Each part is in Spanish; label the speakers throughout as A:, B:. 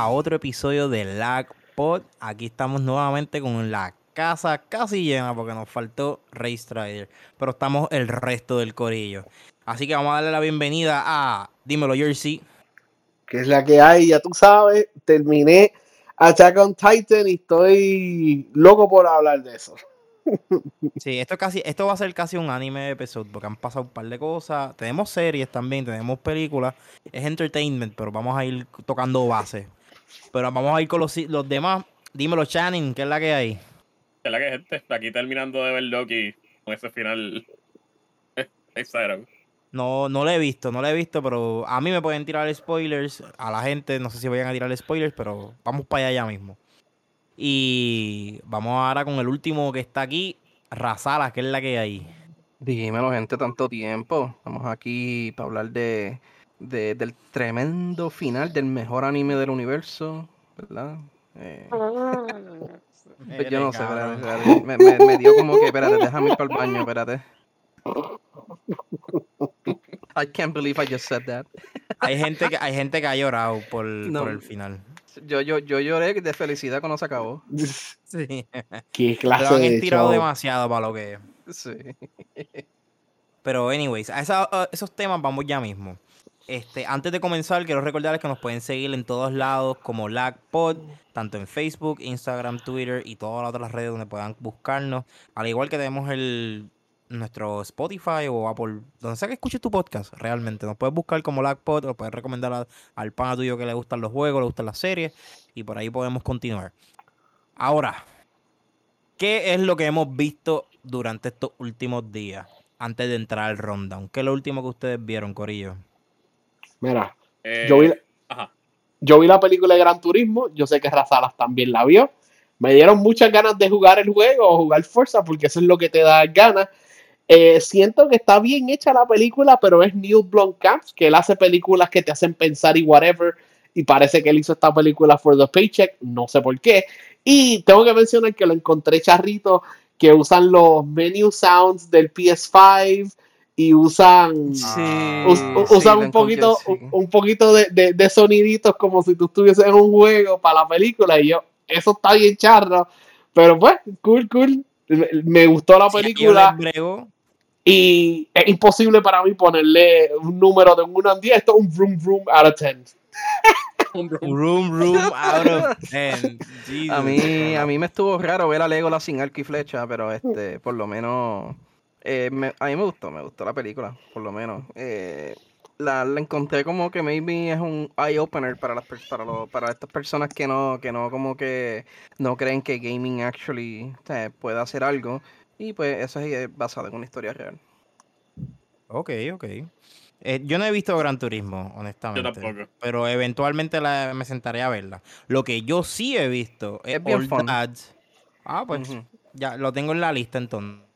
A: a otro episodio de Lag Pod. Aquí estamos nuevamente con la casa casi llena porque nos faltó Race Strider, pero estamos el resto del corillo. Así que vamos a darle la bienvenida a Dímelo Jersey.
B: Que es la que hay, ya tú sabes, terminé Attack on Titan y estoy loco por hablar de eso.
A: Sí, esto, casi, esto va a ser casi un anime episodio porque han pasado un par de cosas. Tenemos series también, tenemos películas. Es entertainment, pero vamos a ir tocando base. Pero vamos a ir con los, los demás. Dímelo, Channing, ¿qué es la que hay?
C: ¿Qué es la que gente? Aquí terminando de ver Loki con ese final exagerado.
A: No, no lo he visto, no lo he visto, pero a mí me pueden tirar spoilers. A la gente, no sé si vayan a tirar spoilers, pero vamos para allá ya mismo. Y vamos ahora con el último que está aquí, Razala, que es la que hay.
D: Dímelo, gente, tanto tiempo. Estamos aquí para hablar de, del tremendo final del mejor anime del universo, ¿verdad? Eh, pues yo no sé, espérate, Me, me, dio como que, espérate, déjame ir para el baño, espérate. I can't believe I just said that.
A: Hay gente que, hay gente que ha llorado por, por el final.
D: Yo, yo, yo lloré de felicidad cuando se acabó.
A: Sí.
B: Qué clase
A: Lo han estirado demasiado para lo que
D: es. Sí.
A: Pero, anyways, a, esos temas vamos ya mismo. Este, antes de comenzar, quiero recordarles que nos pueden seguir en todos lados como LagPod, tanto en Facebook, Instagram, Twitter y todas las otras redes donde puedan buscarnos. Al igual que tenemos el nuestro Spotify o Apple, donde sea que escuches tu podcast, realmente. Nos puedes buscar como LagPod, o puedes recomendar al pana tuyo que le gustan los juegos, le gustan las series, y por ahí podemos continuar. Ahora, ¿qué es lo que hemos visto durante estos últimos días antes de entrar al rundown? ¿Qué es lo último que ustedes vieron, Corillo?
B: Mira, eh, yo, vi, yo vi la película de Gran Turismo, yo sé que Razalas también la vio. Me dieron muchas ganas de jugar el juego o jugar Forza porque eso es lo que te da ganas. Eh, siento que está bien hecha la película, pero es Neil Blomkamp, que él hace películas que te hacen pensar y whatever. Y parece que él hizo esta película for the paycheck, no sé por qué. Y tengo que mencionar que lo encontré charrito, que usan los menu sounds del PS5 y usan, usan un, poquito, un, poquito de, de, soniditos como si tú estuvieses en un juego para la película. Y yo, eso está bien charro. Pero pues, cool, cool. Me gustó la película. Y es imposible para mí ponerle un número de 1 a 10. Esto es un room room out of 10.
A: un room room out of 10.
D: A mí, a mí me estuvo raro ver a Legolas sin arco y flecha, pero este, por lo menos. Eh, a mí me gustó, me gustó la película, por lo menos. Eh, la, encontré como que maybe es un eye opener para las para, para estas personas que no que no como que no creen que gaming actually puede hacer algo y pues eso es basado en una historia real.
A: Ok, ok. Eh, yo no he visto Gran Turismo, honestamente.
C: Yo tampoco.
A: Pero eventualmente me sentaré a verla. Lo que yo sí he visto es, Old Dads. Ah, pues ya lo tengo en la lista entonces.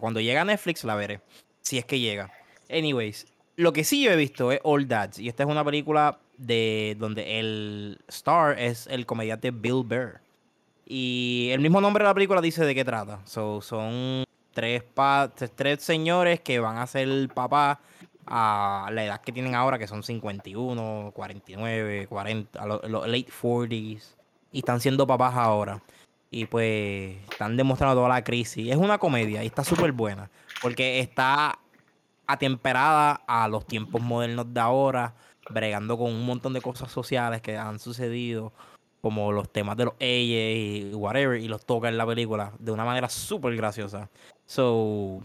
A: Cuando llega a Netflix la veré. Si es que llega. Anyways, lo que sí yo he visto es Old Dads. Y esta es una película de donde el star es el comediante Bill Burr. Y el mismo nombre de la película dice de qué trata. son tres, tres señores que van a ser papá a la edad que tienen ahora, que son 51, 49, 40, los, late 40s. Y están siendo papás ahora. Y pues están demostrando toda la crisis. Es una comedia y está súper buena. Porque está atemperada a los tiempos modernos de ahora, bregando con un montón de cosas sociales que han sucedido como los temas de los ella y whatever, y los toca en la película de una manera súper graciosa. So,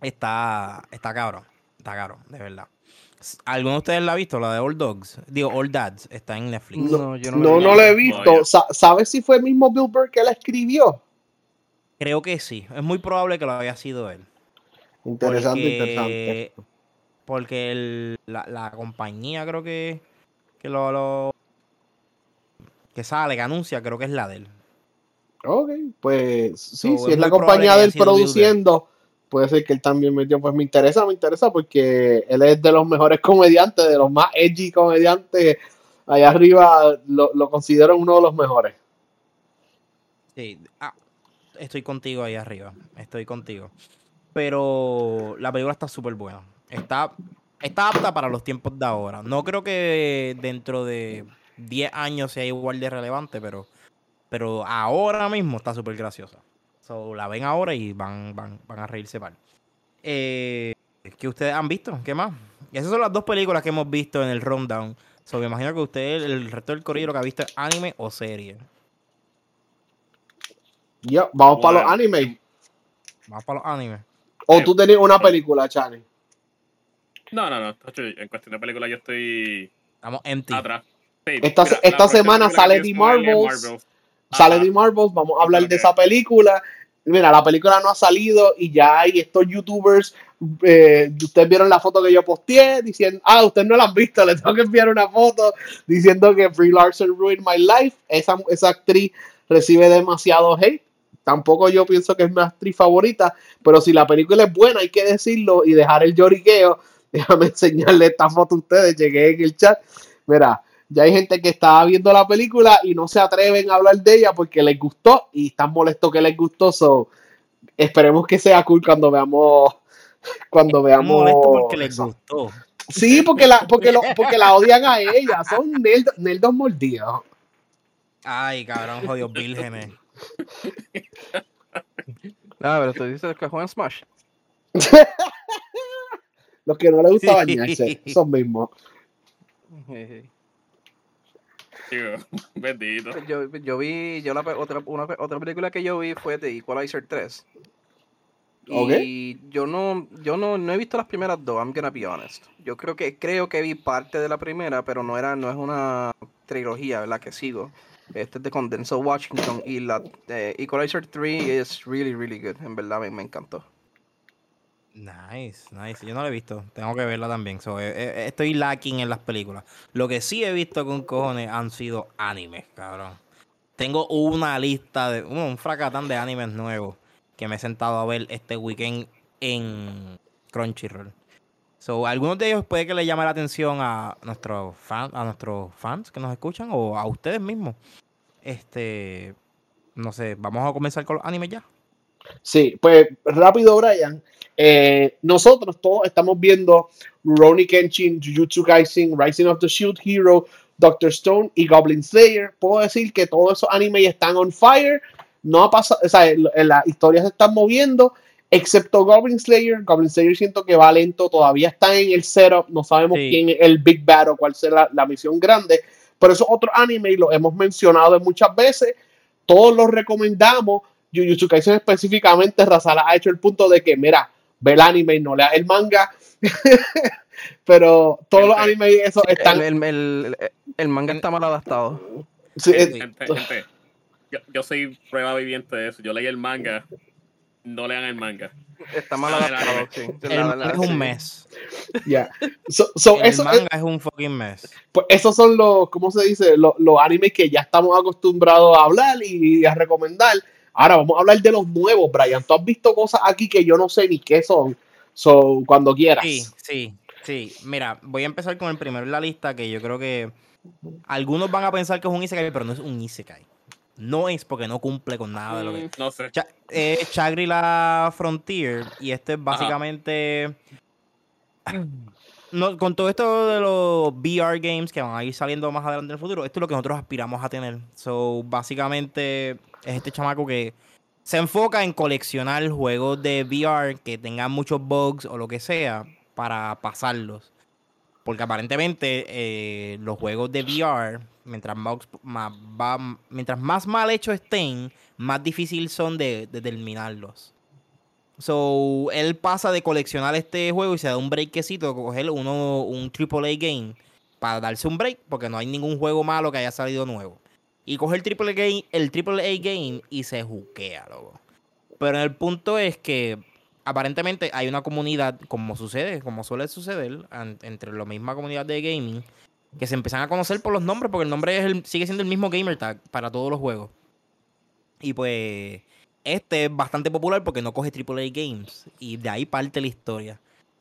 A: está, está cabrón, está cabrón, de verdad. ¿Alguno de ustedes la ha visto, la de Old Dogs? Digo, Old Dads, está en Netflix.
B: No, yo no, no, la he visto. ¿Sabes si fue el mismo Bill Burr que la escribió?
A: Creo que sí. Es muy probable que lo haya sido él.
B: Interesante, interesante.
A: Porque la, compañía creo que, que lo que sale, que anuncia, creo que es la de él.
B: Ok, pues sí, si es la compañía de él produciendo, puede ser que él también metió. Pues me interesa, me interesa porque él es de los mejores comediantes, de los más edgy comediantes. Allá arriba lo, considero uno de los mejores.
A: Sí, ah, estoy contigo ahí arriba, estoy contigo. Pero la película está súper buena. Está, está apta para los tiempos de ahora. No creo que dentro de 10 años sea igual de relevante, pero, pero ahora mismo está súper graciosa. So, la ven ahora y van, van, van a reírse mal. Eh, ¿Qué ustedes han visto? ¿Qué más? Y esas son las dos películas que hemos visto en el rundown. So, me imagino que usted, el resto del corrido, que ha visto es anime o serie.
B: Ya, vamos para los animes.
A: Vamos para los animes.
B: ¿O tú tenés una película, Chani?
C: No, no, no. En cuestión de película yo estoy.
A: Estamos empty.
C: Atrás.
B: esta, esta semana sale The Marvels. Sale The Marvels. Vamos a hablar de esa película. Mira, la película no ha salido y ya hay estos youtubers. Eh, ustedes vieron la foto que yo posteé diciendo, ah, ustedes no la han visto, les tengo que enviar una foto diciendo que Free Larson ruined my life. Esa, esa actriz recibe demasiado hate tampoco yo pienso que es mi actriz favorita, pero si la película es buena, hay que decirlo y dejar el lloriqueo. Déjame enseñarle esta foto a ustedes, llegué en el chat. Mira, ya hay gente que está viendo la película y no se atreven a hablar de ella porque les gustó y están molestos que les gustó. So, esperemos que sea cool cuando veamos. Cuando veamos.
A: Molesto porque les gustó.
B: Sí, porque la, porque, lo, porque la odian a ella. Son nerdos mordidos.
A: Ay, cabrón, jodidos vírgenes.
D: Ah, pero tú dices que juegan Smash.
B: Los que no les gusta bañarse, son mismos.
C: bendito.
D: Pues yo, yo, vi, yo la, otra, una, otra película que yo vi fue The Equalizer 3. Y yo no, yo no, no he visto las primeras dos, I'm gonna be honest. Yo creo que creo que vi parte de la primera, pero no era, no es una trilogía, ¿verdad? Que sigo. Este es de Condensed Washington y la eh, Equalizer 3 es really, really good. En verdad me, encantó.
A: Nice, nice. Yo no la he visto. Tengo que verla también. Eh, eh, estoy lacking en las películas. Lo que sí he visto con cojones han sido animes, cabrón. Tengo una lista de. un fracatán de animes nuevos que me he sentado a ver este weekend en Crunchyroll. So, algunos de ellos puede que le llame la atención a nuestros fans, a nuestros fans que nos escuchan o a ustedes mismos. Este, no sé, vamos a comenzar con los animes ya.
B: Sí, pues rápido, Brian. Eh, nosotros todos estamos viendo Ronnie Kenshin, Jujutsu Kaisen, Rising of the Shield Hero, Doctor Stone y Goblin Slayer. Puedo decir que todos esos animes están on fire. No ha pasado, o sea, las historias se están moviendo Excepto Goblin Slayer, Goblin Slayer siento que va lento, todavía está en el setup, no sabemos quién es el Big Bad o cuál será la, misión grande, pero eso otro anime y lo hemos mencionado muchas veces, todos los recomendamos, Jujutsu Kaisen específicamente, Razala ha hecho el punto de que, mira, ve el anime y no lea el manga, pero todos los animes eso están...
D: El, manga está mal adaptado.
C: Sí, yo, yo soy prueba viviente de eso, yo leí el manga no lean el manga.
D: Está mal adaptado, sí.
A: El manga es un mes.
B: Ya.
A: el manga es, un fucking mes.
B: Pues esos son los, ¿cómo se dice? Los, animes que ya estamos acostumbrados a hablar y a recomendar. Ahora vamos a hablar de los nuevos, Brian. Tú has visto cosas aquí que yo no sé ni qué son. So, cuando quieras.
A: Sí, sí, sí. Mira, voy a empezar con el primero en la lista que yo creo que algunos van a pensar que es un Isekai, pero no es un Isekai no es porque no cumple con nada de lo que.
C: Mm, no sé.
A: Eh, Chagri-La Frontier. Y este es básicamente. No, con todo esto de los VR games que van a ir saliendo más adelante en el futuro, esto es lo que nosotros aspiramos a tener. So, básicamente, es este chamaco que se enfoca en coleccionar juegos de VR que tengan muchos bugs o lo que sea para pasarlos. Porque aparentemente eh, los juegos de VR, mientras más, mal hechos estén, más difícil son de, terminarlos. So, él pasa de coleccionar este juego y se da un breakcito, coger uno, un AAA game para darse un break, porque no hay ningún juego malo que haya salido nuevo. Y coge el AAA game, el AAA game y se juquea, loco. Pero el punto es que aparentemente hay una comunidad, como sucede, como suele suceder, entre la misma comunidad de gaming, que se empiezan a conocer por los nombres, porque el nombre sigue siendo el mismo gamer tag para todos los juegos. Y pues este es bastante popular porque no coge AAA Games. Y de ahí parte la historia.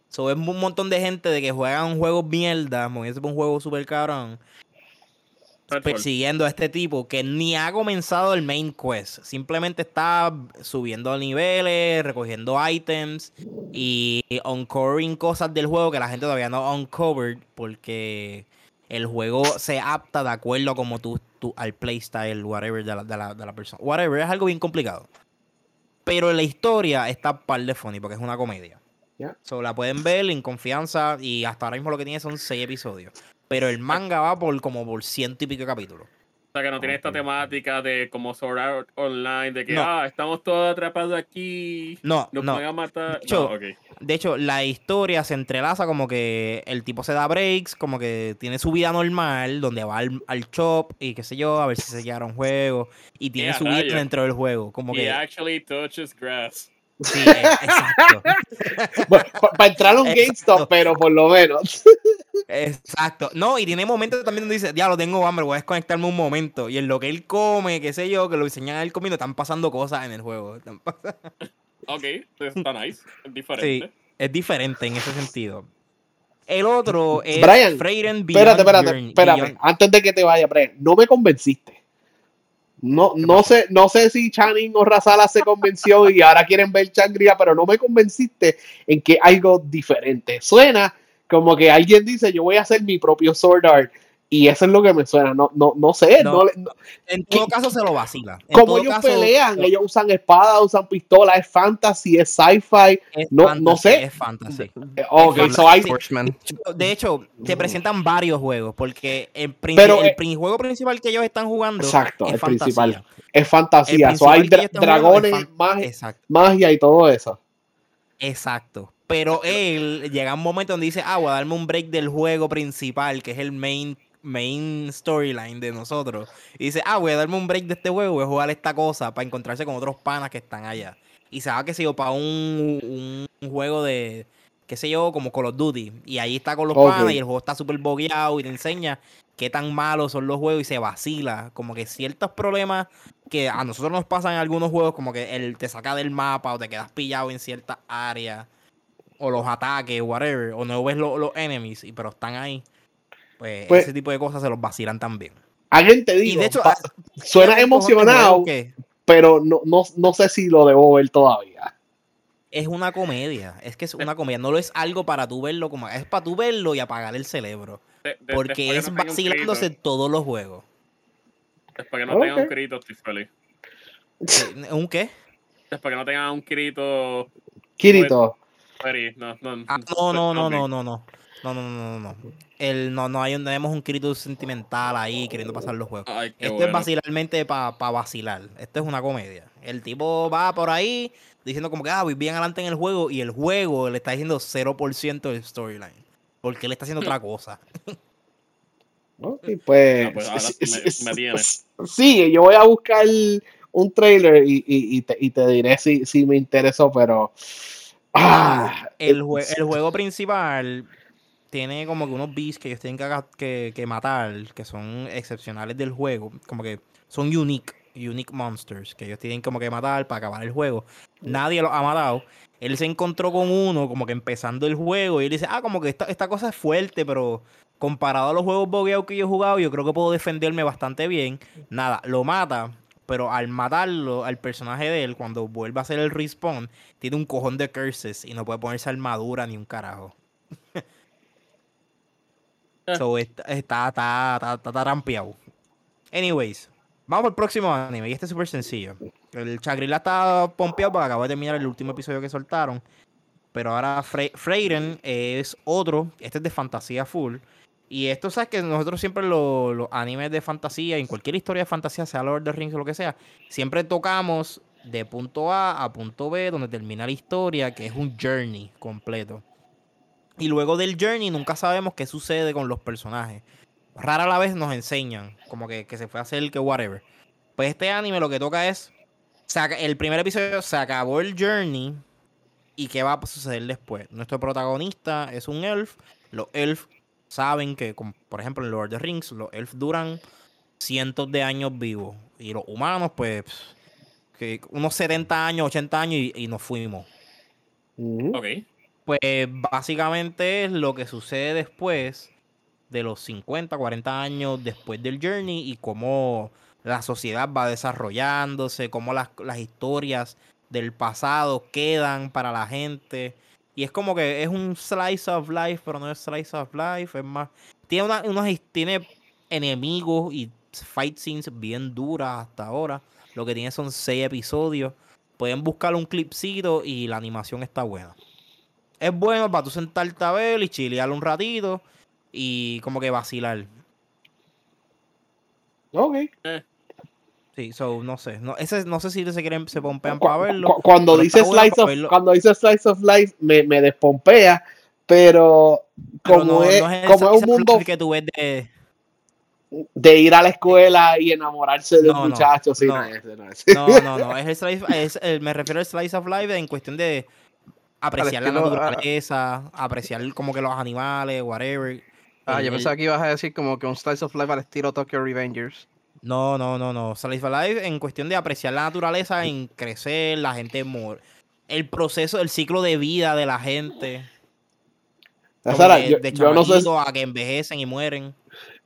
A: So, es un montón de gente de que juegan juegos mierda, moviéndose por un juego super cabrón persiguiendo a este tipo que ni ha comenzado el main quest. Simplemente está subiendo niveles, recogiendo items y uncovering cosas del juego que la gente todavía no ha uncovered porque el juego se apta de acuerdo a como tú, tú al playstyle, whatever, de la, de, la, de la persona. Whatever, es algo bien complicado. Pero la historia está par de funny porque es una comedia. Yeah. So, la pueden ver en confianza y hasta ahora mismo lo que tiene son seis episodios. Pero el manga va por como por ciento y pico capítulos.
C: O sea, que no tiene esta temática de como Sword Art Online, de que, ah, estamos todos atrapados aquí.
A: No, nos no. matar. De hecho, de hecho, la historia se entrelaza como que el tipo se da breaks, como que tiene su vida normal, donde va al, al shop y qué sé yo, a ver si se llega un juego. Y tiene su vida dentro del juego. Como
C: He
A: que...
C: actually touches grass.
A: Sí, e, exacto.
B: para entrar a un GameStop, pero por lo menos.
A: Exacto. No, y tiene momentos también donde dice, ya lo tengo hambre, voy a desconectarme un momento. Y en lo que él come, qué sé yo, que lo enseñan a él comiendo, están pasando cosas en el juego.
C: ok, pues está nice. Es diferente.
A: Sí, es diferente en ese sentido. El otro es
B: Brian, Espérate, espérate, espérate. Antes de que te vaya, Brian, no me convenciste. No, no sé, no sé si Channing o Razala se convenció y ahora quieren ver Changria, pero no me convenciste en que algo diferente. Suena como que alguien dice, yo voy a hacer mi propio Sword Art y eso es lo que me suena, no, no, no sé.
A: en todo caso se lo vacila.
B: como ellos pelean, ellos usan espadas, usan pistolas, es fantasy, es sci-fi, no, no sé.
A: Es fantasy.
B: Eh, okay, so hay...
A: De hecho, te presentan varios juegos, porque el, el, juego principal que ellos están jugando
B: exacto, es el principal. Es fantasía, hay dragones, magia, magia y todo eso.
A: Exacto. Pero él llega un momento donde dice, ah, voy a darme un break del juego principal, que es el main main storyline de nosotros. Y dice, ah, voy a darme un break de este juego, voy a jugar esta cosa para encontrarse con otros panas que están allá. Y se va, que sé yo, para un, un, juego de, qué sé yo, como Call of Duty. Y ahí está con los panas y el juego está súper bogueado y te enseña qué tan malos son los juegos y se vacila. Como que ciertos problemas que a nosotros nos pasan en algunos juegos, como que él te saca del mapa o te quedas pillado en ciertas áreas. O los ataques, whatever. O no ves los, los enemies, pero están ahí. Pues, pues, ese tipo de cosas se los vacilan también.
B: Alguien te digo, de hecho, suena emocionado, pero no, no, no sé si lo debo ver todavía.
A: Es una comedia, es que es una comedia, no lo es algo para tú verlo como es para tú verlo y apagar el cerebro. porque es vacilándose todos los juegos.
C: Es para que no tengan un grito, estoy feliz.
A: ¿Un qué?
C: Es para que no tengan un grito.
B: Kirito.
C: No, no,
A: ah, no, no, no, no, no, no. No, no, no, no, El, no, no, hay, no tenemos un crédito sentimental ahí queriendo pasar los juegos. Esto es vacilarmente para vacilar. Esto es una comedia. El tipo va por ahí diciendo como que, ah, voy bien adelante en el juego y el juego le está diciendo 0% del storyline. Porque él está haciendo otra cosa.
B: Ok, pues. pues sí, yo voy a buscar un trailer y, y, te, y te, diré si, si, me interesó, pero. Ah,
A: el, el juego principal tiene como que unos beasts que ellos tienen que, que, matar, que son excepcionales del juego, como que son unique, unique monsters, que ellos tienen como que matar para acabar el juego. Nadie los ha matado. Él se encontró con uno como que empezando el juego y él dice, ah, como que esta, esta cosa es fuerte, pero comparado a los juegos bogueados que yo he jugado, yo creo que puedo defenderme bastante bien. Nada, lo mata, pero al matarlo, al personaje de él, cuando vuelve a hacer el respawn, tiene un cojón de curses y no puede ponerse armadura ni un carajo. Ah. So, está, está, está, está, rampeado. Anyways, vamos al próximo anime. Y este es súper sencillo. El Chagrila está pompeado porque acaba de terminar el último episodio que soltaron. Pero ahora Fre Freyren es otro. Este es de fantasía full. Y esto, sabes que nosotros siempre los, animes de fantasía, en cualquier historia de fantasía, sea Lord of the Rings o lo que sea, siempre tocamos de punto A a punto B, donde termina la historia, que es un journey completo. Y luego del journey nunca sabemos qué sucede con los personajes. Rara la vez nos enseñan, como que, se fue a hacer que whatever. Pues este anime lo que toca es. el primer episodio se acabó el journey. ¿Y qué va a suceder después? Nuestro protagonista es un elf. Los elf saben que, por ejemplo, en Lord of the Rings, los elf duran cientos de años vivos. Y los humanos, pues, que unos 70 años, 80 años y, nos fuimos.
C: Ok.
A: Pues básicamente es lo que sucede después de los 50, 40 años después del journey y cómo la sociedad va desarrollándose, cómo las, historias del pasado quedan para la gente. Y es como que es un slice of life, pero no es slice of life, es más... Tiene, una, unos, tiene enemigos y fight scenes bien duras hasta ahora. Lo que tiene son seis episodios. Pueden buscar un clipcito y la animación está buena. Es bueno para tú sentarte a ver y chilear un ratito y como que vacilar.
B: Ok.
A: Eh. Sí, so, no sé. No, ese, no sé si se quieren, se pompean para verlo.
B: Cuando dice, slice of, cuando dice Slice of Life, me, me despompea, pero como, es, como es un mundo
A: que tú ves de,
B: de ir a la escuela y enamorarse de un muchacho. No,
A: no, no, no, es el es me refiero al Slice of Life en cuestión de apreciar la naturaleza, apreciar como que los animales, whatever.
D: Ah, yo pensaba que ibas a decir como que un Slice of Life al estilo Tokyo Revengers.
A: No, no, no, no. Slice of Life en cuestión de apreciar la naturaleza, en crecer, la gente mor el proceso, el ciclo de vida de la gente. de yo, no sé... a que envejecen y mueren.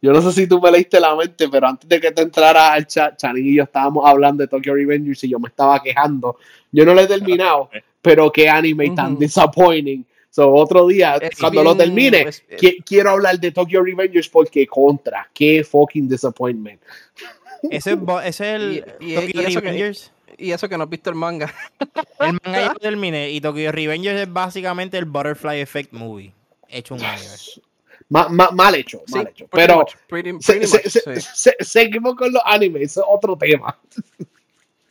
B: Yo no sé si tú me leíste la mente, pero antes de que te entrara al chat, Chanin y yo estábamos hablando de Tokyo Revengers y yo me estaba quejando. Yo no lo he terminado, pero qué anime tan disappointing. So, otro día, cuando lo termine, quiero hablar de Tokyo Revengers porque contra, qué fucking disappointment.
A: Ese, es el Tokyo Revengers.
D: y eso que no has visto el manga.
A: El manga ya lo terminé y Tokyo Revengers es básicamente el Butterfly Effect Movie hecho un anime
B: mal hecho, mal hecho. Pero seguimos con los animes, es otro tema.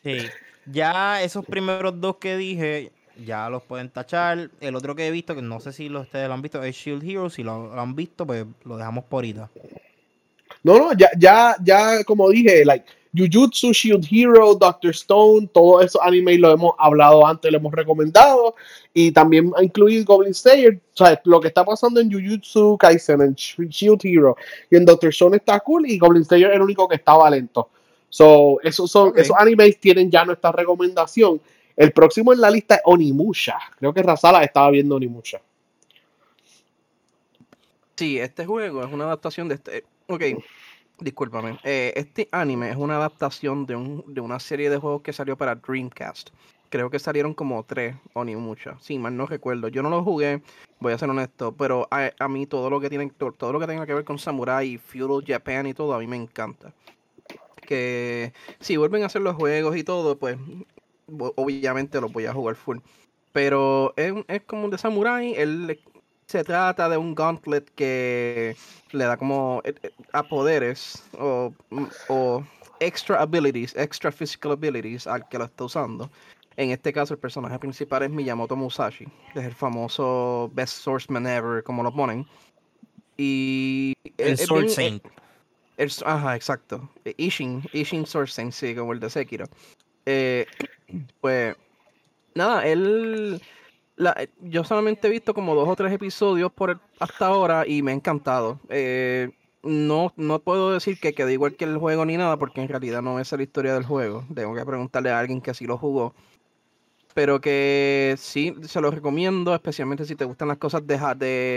A: Sí, ya esos primeros dos que dije, ya los pueden tachar. El otro que he visto, que no sé si ustedes lo han visto, es Shield Hero. Si lo, han visto, pues lo dejamos por ahorita.
B: No, no, ya, ya, ya, como dije, like, Jujutsu, Shield Hero, Doctor Stone, todos esos animes lo hemos hablado antes, lo hemos recomendado. Y también ha incluido Goblin Slayer. O sea, lo que está pasando en Jujutsu Kaisen, en Shield Hero y en Doctor Stone está cool. Y Goblin Slayer es el único que estaba lento. So, esos, son, esos animes tienen ya nuestra recomendación. El próximo en la lista es Onimusha. Creo que Razala estaba viendo Onimusha.
D: Sí, este juego es una adaptación de este. Ok, Discúlpame. Eh, este anime es una adaptación de, un, de una serie de juegos que salió para Dreamcast. Creo que salieron como tres o ni muchas. Sí, mal no recuerdo. Yo no lo jugué, voy a ser honesto, pero a, mí todo lo que tiene todo lo que tenga que ver con Samurai, Feudal Japan y todo, a mí me encanta. Que si vuelven a hacer los juegos y todo, pues obviamente los voy a jugar full. Pero es, es como un de Samurai, él se trata de un gauntlet que le da como eh, eh, a poderes o, o, extra abilities, extra physical abilities al que lo está usando. En este caso, el personaje principal es Miyamoto Musashi, que es el famoso Best Swordsman Ever, como lo ponen. Y.
A: El Sword Saint.
D: ajá, exacto. Ishin, Ishin Sword Saint, sí, como el de Sekiro. Eh, pues. Nada, él eh, yo solamente he visto como dos o tres episodios por hasta ahora y me ha encantado. Eh, no, no puedo decir que quede igual que el juego ni nada, porque en realidad no es la historia del juego. Tengo que preguntarle a alguien que así lo jugó. Pero que sí, se lo recomiendo, especialmente si te gustan las cosas de,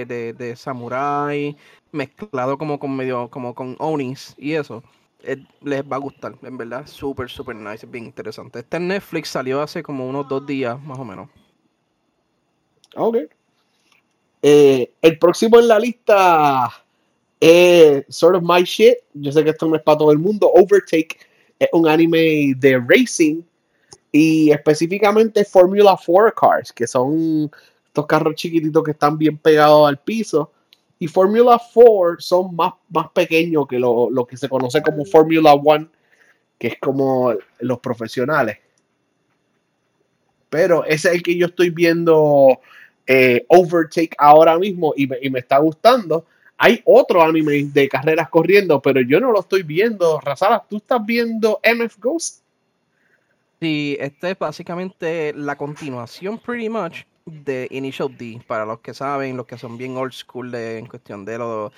D: de, de, samurai, mezclado como con medio, como con Onis y eso. Les va a gustar, en verdad, súper, súper nice, bien interesante. Este Netflix salió hace como unos dos días, más o menos.
B: Ok. Eh, el próximo en la lista es Sort of My Shit. Yo sé que esto no es para todo el mundo. Overtake es un anime de racing y específicamente Formula 4 Cars, que son estos carros chiquititos que están bien pegados al piso. Y Formula 4 son más, más pequeños que lo, lo que se conoce como Formula 1, que es como los profesionales. Pero ese es el que yo estoy viendo eh, Overtake ahora mismo y me, está gustando. Hay otro anime de carreras corriendo, pero yo no lo estoy viendo. Razala, ¿tú estás viendo MF Ghost?
D: Sí, este es básicamente la continuación, pretty much, de Initial D. Para los que saben, los que son bien old school de, en cuestión de los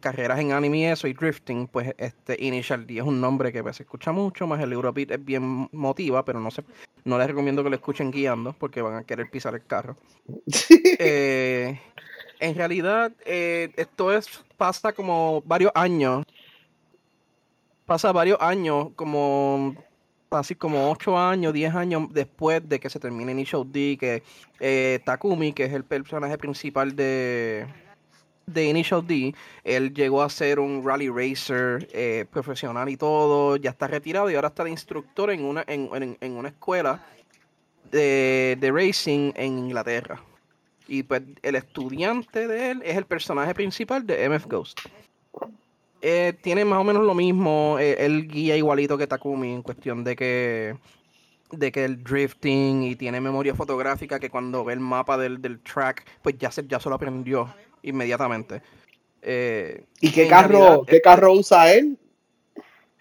D: carreras en anime y eso, y drifting, pues este Initial D es un nombre que pues, se escucha mucho, más el Eurobeat es bien motiva, pero no sé, no les recomiendo que lo escuchen guiando porque van a querer pisar el carro. Eh, en realidad, eh, esto es, pasa como varios años. Pasa varios años como así como 8 años, 10 años después de que se termine Initial D, que eh, Takumi, que es el personaje principal de, de Initial D, él llegó a ser un rally racer eh, profesional y todo, ya está retirado y ahora está de instructor en una, en, en, una escuela de, de, racing en Inglaterra. Y pues el estudiante de él es el personaje principal de MF Ghost. Eh, tiene más o menos lo mismo, eh, guía igualito que Takumi en cuestión de que de que el drifting y tiene memoria fotográfica que cuando ve el mapa del, del track, pues ya se, ya se lo aprendió inmediatamente.
B: Eh, ¿Y qué carro, qué carro usa él?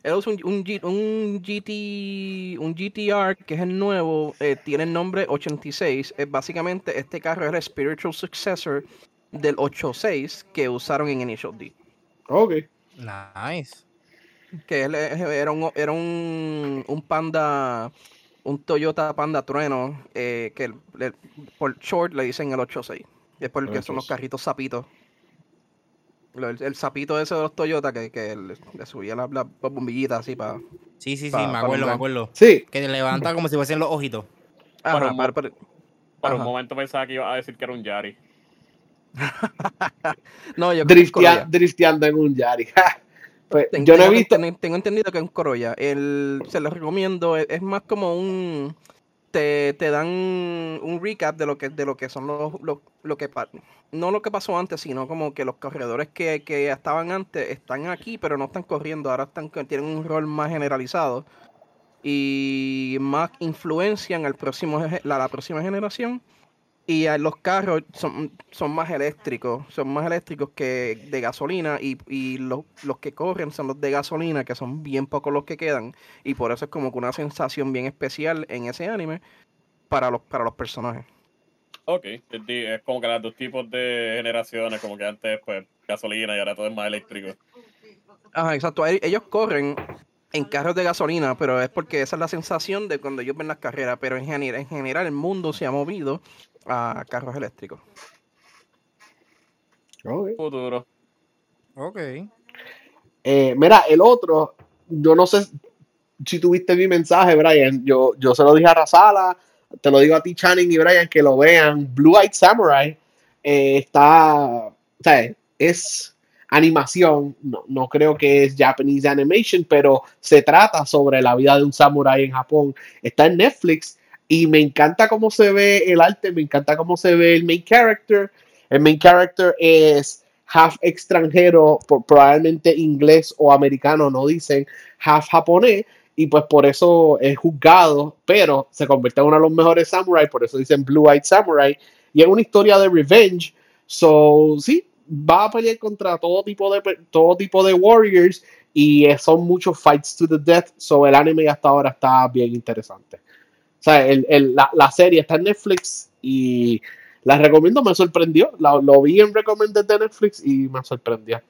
D: Él usa un, un, un, GT, un GTR que es el nuevo, eh, tiene el nombre 86. Es básicamente este carro es el spiritual successor del 86 que usaron en Initial D.
B: Ok.
A: Nice.
D: Que era un, era un, un Panda, un Toyota Panda Trueno, eh, que por short le dicen el 86. Es porque son los carritos sapitos. El, sapito ese de los Toyota que, que le, subía las la bombillitas así para.
A: Sí, sí, sí, me acuerdo, me acuerdo.
B: Sí.
A: Que levanta como si fuesen los ojitos.
C: para, un, momento pensaba que iba a decir que era un Yari.
B: no, yo drifteando en un Yari.
D: pues, yo no he visto. Tengo entendido que es un Corolla. El, se lo recomiendo. Es, más como un. Te, te, dan un recap de lo que de lo que son los, los lo que no lo que pasó antes, sino como que los corredores que, que estaban antes están aquí, pero no están corriendo, ahora están tienen un rol más generalizado y más influencia en el próximo la, la próxima generación y los carros son, son más eléctricos, son más eléctricos que de gasolina y, y los, los, que corren son los de gasolina, que son bien pocos los que quedan. Y por eso es como que una sensación bien especial en ese anime para los, para los personajes.
C: Ok, es como que las dos tipos de generaciones, como que antes pues gasolina y ahora todo es más eléctrico.
D: Ajá, exacto. Ellos corren en carros de gasolina, pero es porque esa es la sensación de cuando ellos ven las carreras, pero en general, en general el mundo se ha movido a carros eléctricos.
C: Okay. Futuro.
A: Ok.
B: Eh, mira, el otro, yo no sé si tuviste mi mensaje, Brian. Yo, yo se lo dije a Razala, te lo digo a ti, Channing y Brian, que lo vean. Blue Eyed Samurai eh, está, o sea, es animación, no, no, creo que es Japanese animation, pero se trata sobre la vida de un samurai en Japón. Está en Netflix y me encanta cómo se ve el arte, me encanta cómo se ve el main character. El main character es half extranjero, probablemente inglés o americano, no dicen, half japonés, y pues por eso es juzgado, pero se convierte en uno de los mejores samurai, por eso dicen Blue Eyed Samurai, y es una historia de revenge, so sí, va a pelear contra todo tipo de todo tipo de warriors y son muchos fights to the death, so el anime hasta ahora está bien interesante. O sea, la, serie está en Netflix y la recomiendo, me sorprendió. lo vi en Recommended de Netflix y me sorprendió.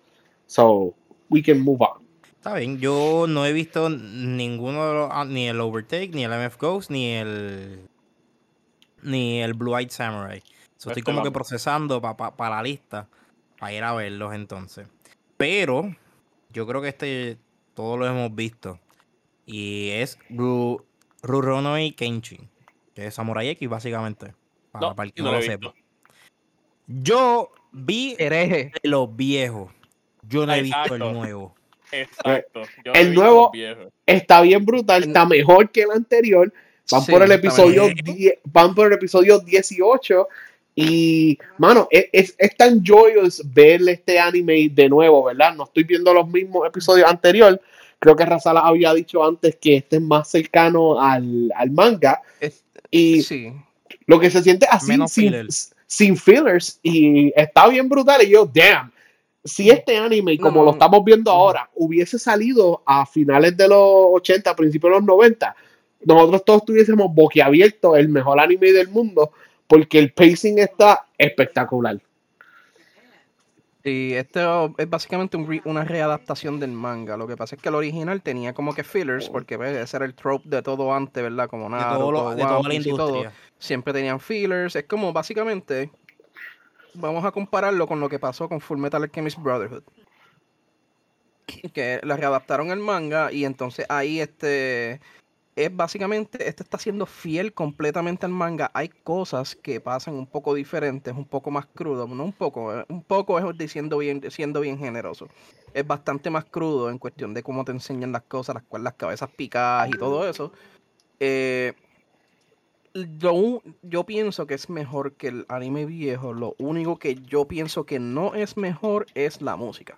B: So, we can move on.
A: Está bien, yo no he visto ninguno de los, ah, ni el Overtake, ni el MF Ghost, ni el ni el Blue Eyed Samurai. estoy este como que procesando para la lista, para ir a verlos entonces. Pero yo creo que este todos lo hemos visto. Y es Ruronoi Kenshin, que es Samurai X básicamente, para, el que no, lo, sepa. Yo vi
D: Hereje.
A: los viejos. Yo no he visto el nuevo.
C: Exacto.
B: el nuevo está bien brutal, está mejor que el anterior. Van por el episodio 10, van por el episodio 18 y mano, es, es, es, tan joyous ver este anime de nuevo, ¿verdad? No estoy viendo los mismos episodios anteriores, Creo que Razala había dicho antes que este es más cercano al, manga. y lo que se siente así sin fillers. Y está bien brutal. Y yo, damn. Si este anime, como lo estamos viendo ahora, hubiese salido a finales de los 80, principios de los 90, nosotros todos tuviésemos boquiabierto el mejor anime del mundo porque el pacing está espectacular.
D: Sí, esto es básicamente una readaptación del manga. Lo que pasa es que el original tenía como que fillers, porque pues, ese era el trope de todo antes, ¿verdad? Como nada, de, todo de toda la industria. Siempre tenían fillers. Es como básicamente, vamos a compararlo con lo que pasó con Full Metal Alchemist Brotherhood. Que la readaptaron el manga y entonces ahí este es básicamente, este está siendo fiel completamente al manga. Hay cosas que pasan un poco diferentes, un poco más crudo, no un poco, eh, un poco es diciendo bien, siendo bien generoso. Es bastante más crudo en cuestión de cómo te enseñan las cosas, las las cabezas picadas y todo eso. Eh, yo, yo pienso que es mejor que el anime viejo. Lo único que yo pienso que no es mejor es la música.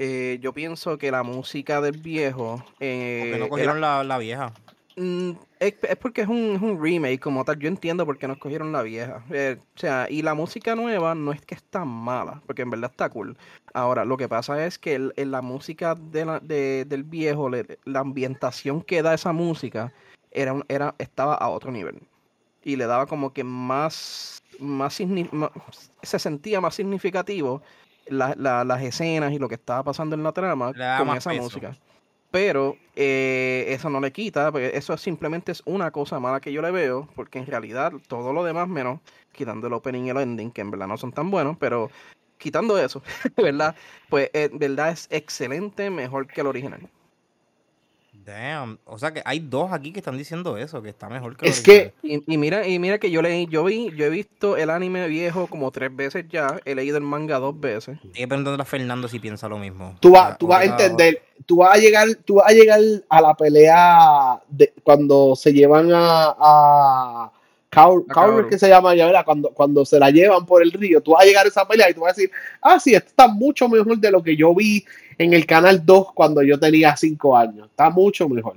D: Eh, yo pienso que la música del viejo.
A: Eh, porque no cogieron la, vieja.
D: Mm, es, porque es un, remake como tal. Yo entiendo por qué no cogieron la vieja. Eh, o sea, y la música nueva no es que está mala, porque en verdad está cool. Ahora, lo que pasa es que en la música de del viejo, la ambientación que da esa música era, era, estaba a otro nivel. Y le daba como que más, más, más se sentía más significativo las escenas y lo que estaba pasando en la trama con esa música. Pero eh, eso no le quita, porque eso simplemente es una cosa mala que yo le veo, porque en realidad todo lo demás, menos quitando el opening y el ending, que en verdad no son tan buenos, pero quitando eso, ¿verdad? Pues en eh, verdad es excelente, mejor que el original.
A: Damn. O sea que hay dos aquí que están diciendo eso, que está mejor que
B: Es que.
D: Y, mira, y mira que yo leí, yo vi, yo he visto el anime viejo como tres veces ya, he leído el manga dos veces.
A: Y preguntándole a Fernando si piensa lo mismo.
B: Tú, vas, tú vas a entender, tú vas a llegar, tú vas a llegar a la pelea de cuando se llevan a, a Kaoru, que se llama ya, Cuando, cuando se la llevan por el río, tú vas a llegar a esa pelea y tú vas a decir, ah, sí, esto está mucho mejor de lo que yo vi en el canal 2 cuando yo tenía 5 años. Está mucho mejor.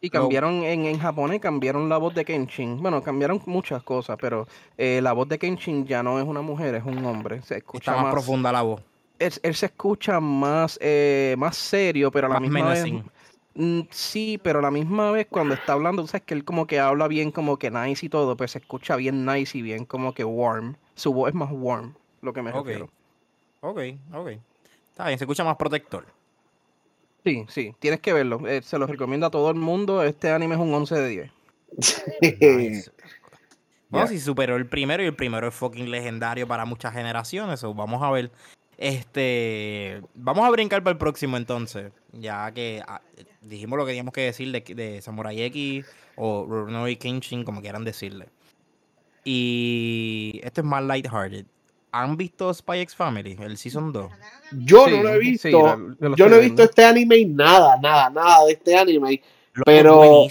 D: Y cambiaron en, en japonés, cambiaron la voz de Kenshin. Bueno, cambiaron muchas cosas, pero eh, la voz de Kenshin ya no es una mujer, es un hombre. Se escucha
A: más, profunda la voz.
D: Él, se escucha más, eh, más serio, pero a la misma vez. Mm, sí, pero a la misma vez cuando está hablando, tú sabes que él como que habla bien, como que nice y todo, pues se escucha bien nice y bien como que warm. Su voz es más warm, lo que me okay. refiero.
A: Ok, ok. Está bien, se escucha más protector.
D: Sí, sí, tienes que verlo. Eh, se lo recomiendo a todo el mundo. Este anime es un 11 de 10.
A: Bueno, si superó el primero y el primero es fucking legendario para muchas generaciones. vamos a ver. Este. Vamos a brincar para el próximo entonces. Ya que ah, dijimos lo que teníamos que decir de, de Samurai X o Rurouni Kenshin, como quieran decirle. Y este es más lighthearted. ¿Han visto Spy X Family, el Season 2?
B: Yo no lo he visto. yo no he visto este anime nada, nada, nada de este anime. pero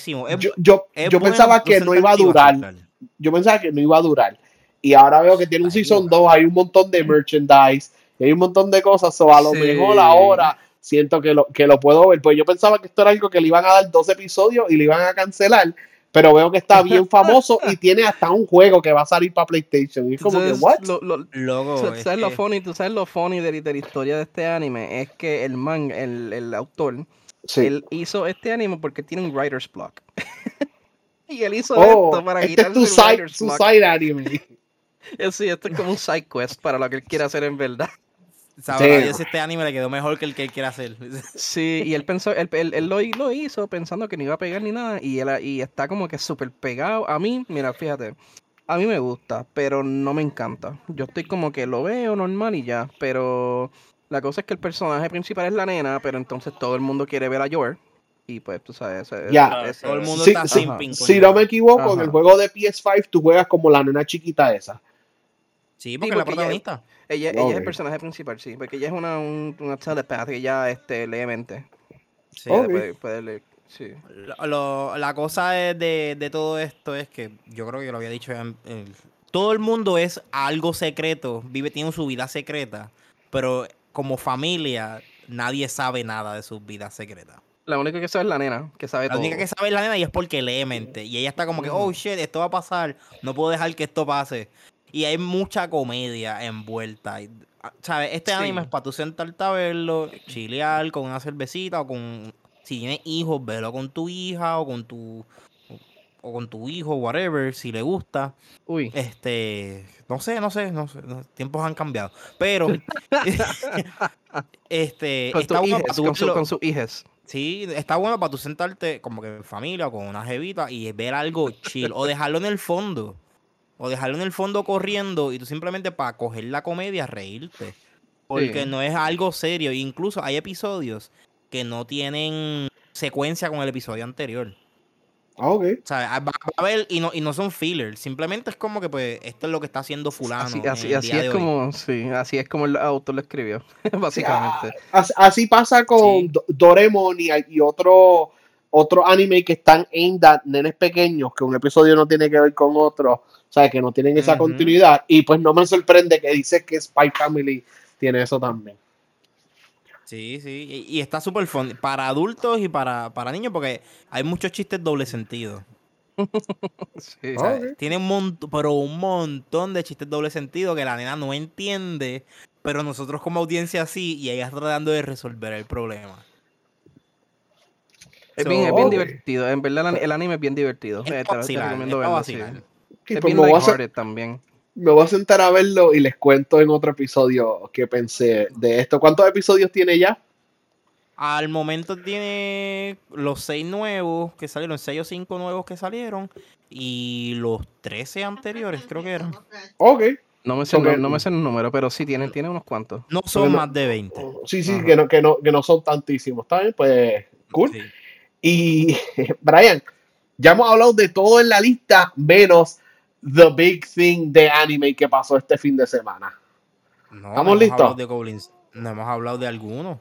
B: yo, yo, pensaba que no iba a durar. Yo pensaba que no iba a durar. Y ahora veo que tiene un Season 2, hay un montón de merchandise, hay un montón de cosas. O a lo mejor ahora siento que lo, que lo puedo ver. Pues yo pensaba que esto era algo que le iban a dar dos episodios y le iban a cancelar pero veo que está bien famoso y tiene hasta un juego que va a salir para PlayStation. Y es como que, ¿what?
D: Lo, ¿sabes, lo funny, ¿Tú sabes lo funny de, la historia de este anime? Es que el man, el, el autor, él hizo este anime porque tiene un writer's block. y él hizo oh, esto para
B: este es tu side, su side anime.
D: sí, esto es como un side quest para lo que él quiere hacer en verdad.
A: Sabrá este anime le quedó mejor que el que él quiere hacer.
D: Sí, y él pensó, él, él, lo, lo, hizo pensando que no iba a pegar ni nada, y él y está como que súper pegado. A mí, mira, fíjate, a mí me gusta, pero no me encanta. Yo estoy como que lo veo normal y ya, pero la cosa es que el personaje principal es la nena, pero entonces todo el mundo quiere ver a Joel. Y pues tú sabes,
B: ya, todo el mundo está Si no me equivoco, en el juego de PS5 tú juegas como la nena chiquita esa.
A: Sí, porque, la protagonista.
D: Ella, ella, es el personaje principal, sí. Porque ella es una, un, una telepath que ella este, lee mente. Sí, puede, leer. Sí.
A: la cosa de, de, todo esto es que yo creo que lo había dicho todo el mundo es algo secreto, vive, tiene su vida secreta, pero como familia nadie sabe nada de sus vidas secretas.
D: La única que sabe es la nena, que sabe
A: todo. La única que sabe es la nena y es porque lee mente. Y ella está como que, oh shit, esto va a pasar, no puedo dejar que esto pase. Y hay mucha comedia envuelta. Ah, ¿Sabes? Este anime es para tú sentarte a verlo, chilear con una cervecita o con. Si tienes hijos, verlo con tu hija o con tu. O con tu hijo, whatever, si le gusta.
D: Uy.
A: Este. No sé, no sé, no sé. Los tiempos han cambiado. Pero. este.
D: Con, está bueno con, su, con sus hijas.
A: Sí, está bueno para tú sentarte como que en familia o con una jevita y ver algo chill. o dejarlo en el fondo. O dejarlo en el fondo corriendo y tú simplemente para coger la comedia reírte. Porque no es algo serio. Incluso hay episodios que no tienen secuencia con el episodio anterior.
B: Ah, ok.
A: O sea, va a haber, y no, y no son fillers, simplemente es como que pues esto es lo que está haciendo fulano.
D: Así, así, es como, sí, así es como el autor lo escribió, básicamente.
B: así, pasa con Doremon y, y, otro, otro anime que están en that, nenes pequeños, que un episodio no tiene que ver con otro, o sea, que no tienen esa continuidad. Y pues no me sorprende que dices que Spy Family tiene eso también.
A: Sí, sí, y, está súper fun para adultos y para, para niños porque hay muchos chistes doble sentido. sí, Tiene un montón, pero un montón de chistes doble sentido que la nena no entiende, pero nosotros como audiencia sí, y ella está tratando de resolver el problema.
D: Es, bien, es bien divertido, en verdad el anime es bien divertido. Es eh, te, recomiendo verlo. Es
B: pues también me voy a sentar a verlo y les cuento en otro episodio qué pensé de esto. ¿Cuántos episodios tiene ya?
A: Al momento tiene los seis nuevos que salieron, seis o cinco nuevos que salieron y los trece anteriores creo que eran.
B: Ok.
D: No me sé, no, me sé el número, pero sí tiene, tiene unos cuantos.
A: No son más de 20.
B: Sí, sí, que no, que, no, que no son tantísimos. ¿Está bien? Pues cool. Y Brian, ya hemos hablado de todo en la lista, menos the big thing de anime que pasó este fin de semana.
A: No, ¿Estamos listos? no hemos hablado de alguno.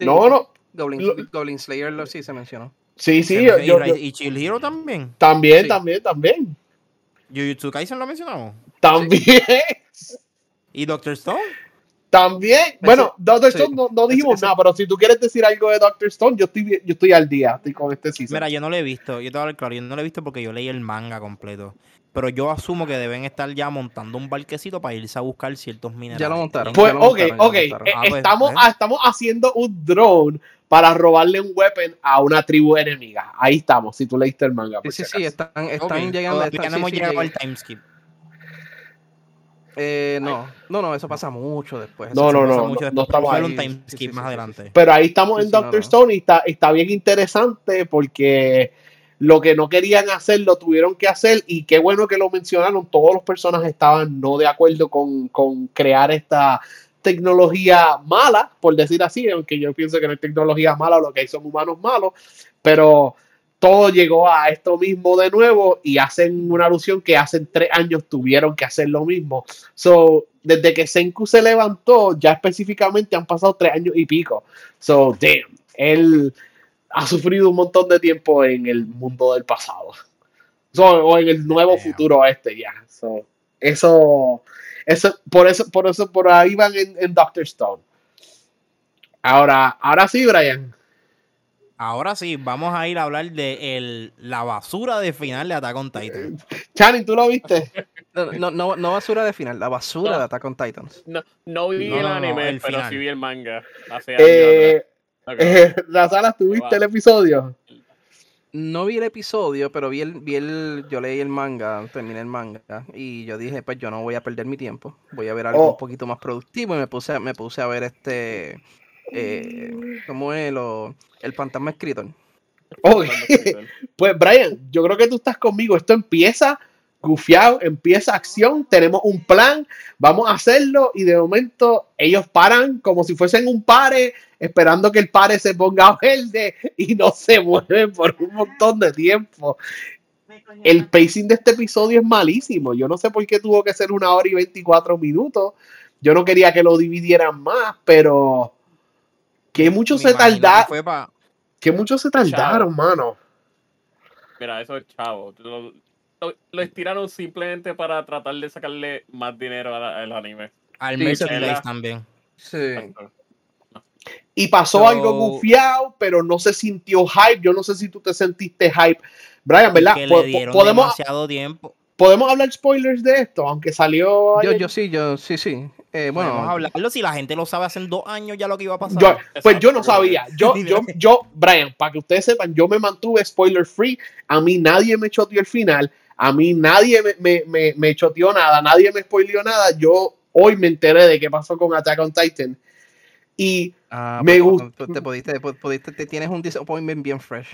B: no, no.
D: Goblin, Slayer lo, sí se mencionó.
B: Sí, sí.
A: y, Chill Hero también.
B: También, también, también.
A: Jujutsu Kaisen lo mencionamos.
B: También.
A: ¿Y Doctor Stone?
B: También. Bueno, Doctor Stone no, dijimos nada, pero si tú quieres decir algo de Doctor Stone, yo estoy, yo estoy al día estoy con este season.
A: Mira, yo no lo he visto. Yo te voy a claro, yo no lo he visto porque yo leí el manga completo pero yo asumo que deben estar ya montando un barquecito para irse a buscar ciertos minerales.
D: Ya lo montaron.
B: Pues, ok, ok. Eh, ah, pues, estamos, ah, estamos haciendo un drone para robarle un weapon a una tribu enemiga. Ahí estamos, si tú leíste el manga.
D: Sí, sí, sí, están, están llegando.
A: Están, hemos llegado al timeskip.
D: Eh, no, no, no, eso pasa mucho después.
B: no, no, no, no, no, estamos
A: ahí. un time skip más adelante.
B: Pero ahí estamos en Doctor Stone y está, está bien interesante porque lo que no querían hacer lo tuvieron que hacer y qué bueno que lo mencionaron, todos los personas estaban no de acuerdo con, crear esta tecnología mala, por decir así, aunque yo pienso que no es tecnología mala, lo que hay son humanos malos, pero todo llegó a esto mismo de nuevo y hacen una alusión que hace tres años tuvieron que hacer lo mismo. So, desde que Senku se levantó, ya específicamente han pasado tres años y pico. So, damn, él ha sufrido un montón de tiempo en el mundo del pasado. o en el nuevo futuro este ya. eso, eso, por eso, por eso, por ahí van en, Doctor Stone. Ahora, ahora sí, Brian.
A: Ahora sí, vamos a ir a hablar de la basura de final de Attack on Titan.
B: Channing, ¿tú lo viste?
D: No, no, no, basura de final, la basura de Attack on Titans.
C: No, no vi el anime, pero sí vi el manga hace
B: eh, años. Eh, la sala, ¿tuviste el episodio?
D: No vi el episodio, pero vi el, vi el, yo leí el manga, terminé el manga, y yo dije, pues yo no voy a perder mi tiempo, voy a ver algo oh. un poquito más productivo, y me puse, me puse a ver este, eh, ¿cómo es? Lo, el fantasma escritor.
B: pues Brian, yo creo que tú estás conmigo, esto empieza gufiado, empieza acción, tenemos un plan, vamos a hacerlo y de momento ellos paran como si fuesen un pare, esperando que el pare se ponga verde y no se mueven por un montón de tiempo. El pacing de este episodio es malísimo. Yo no sé por qué tuvo que ser una hora y 24 minutos. Yo no quería que lo dividieran más, pero que mucho se tardaron. Que mucho se tardaron, mano.
C: Mira, eso es chavo lo, estiraron simplemente para tratar de sacarle más dinero al, anime.
A: Al merchandise también.
D: Sí.
B: Y pasó algo gufiado, pero no se sintió hype. Yo no sé si tú te sentiste hype. Brian, ¿verdad?
A: podemos, demasiado tiempo.
B: Podemos hablar spoilers de esto, aunque salió.
D: Yo, yo sí, yo sí, sí. Eh, bueno,
A: Podemos hablarlo si la gente lo sabe hace dos años ya lo que iba a pasar.
B: pues yo no sabía. Yo, yo, yo, Brian, para que ustedes sepan, yo me mantuve spoiler free. A mí nadie me choteó el final. A mí nadie me, me, me, choteó nada, nadie me spoileó nada. Yo hoy me enteré de qué pasó con Attack on Titan. Y ah, me
D: gustó. Te pudiste, pudiste, te tienes un disappointment bien fresh.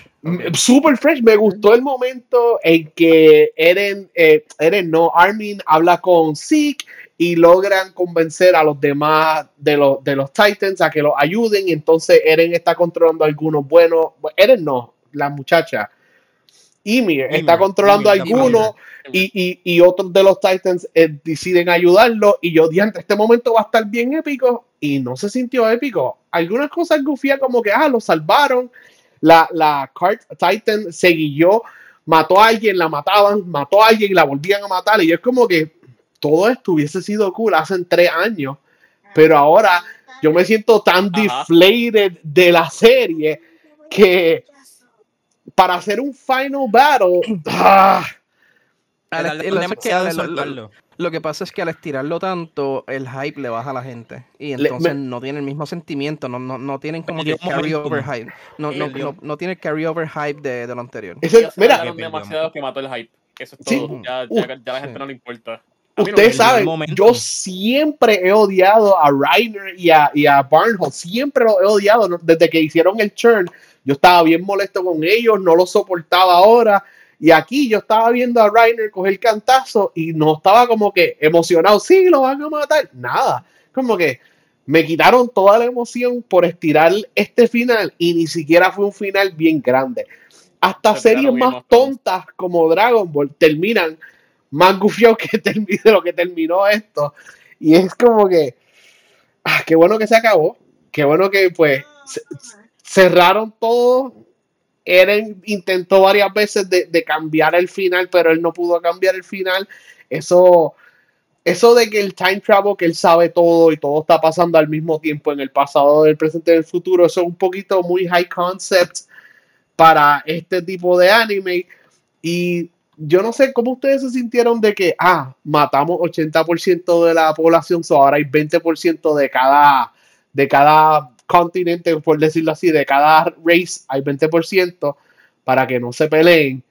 B: Super fresh. Me gustó el momento en que Eren, eh, Eren no, Armin habla con Zeke y logran convencer a los demás de los, de los Titans a que los ayuden. Y entonces Eren está controlando a algunos buenos. Eren no, la muchacha. Ymir está controlando a algunos y, y, otros de los Titans eh, deciden ayudarlo. Y yo dije, este momento va a estar bien épico y no se sintió épico. Algunas cosas gufías como que, ah, lo salvaron. La, la Cart Titan se guilló, mató a alguien, la mataban, mató a alguien y la volvían a matar. Y es como que todo esto hubiese sido cool hace tres años. Pero ahora yo me siento tan deflated de la serie que para hacer un final battle. Ah,
D: lo, que pasa es que al estirarlo tanto, el hype le baja a la gente. Y entonces no tiene el mismo sentimiento, no, no, no tienen como que carry-over hype. No, no, no, no tiene carry-over hype de, de, lo anterior.
C: mira, demasiado que mató el hype. Eso es todo. ya, ya, ya, la gente no le importa.
B: Ustedes saben, yo siempre he odiado a Reiner y a, y a Barnhold. Siempre lo he odiado desde que hicieron el churn. Yo estaba bien molesto con ellos, no lo soportaba ahora. Y aquí yo estaba viendo a Reiner coger cantazo y no estaba como que emocionado. Sí, lo van a matar. Nada. Como que me quitaron toda la emoción por estirar este final y ni siquiera fue un final bien grande. Hasta series más tontas como Dragon Ball terminan más gufiados que de lo que terminó esto. Y es como que, ah, qué bueno que se acabó. Qué bueno que pues cerraron todo. Eren intentó varias veces de, cambiar el final, pero él no pudo cambiar el final. Eso, eso de que el time travel, que él sabe todo y todo está pasando al mismo tiempo en el pasado, el presente y el futuro, eso es un poquito muy high concept para este tipo de anime. Y yo no sé cómo ustedes se sintieron de que, ah, matamos 80% de la población, so ahora hay 20% de cada, de cada continente, por decirlo así, de cada race hay 20% para que no se peleen.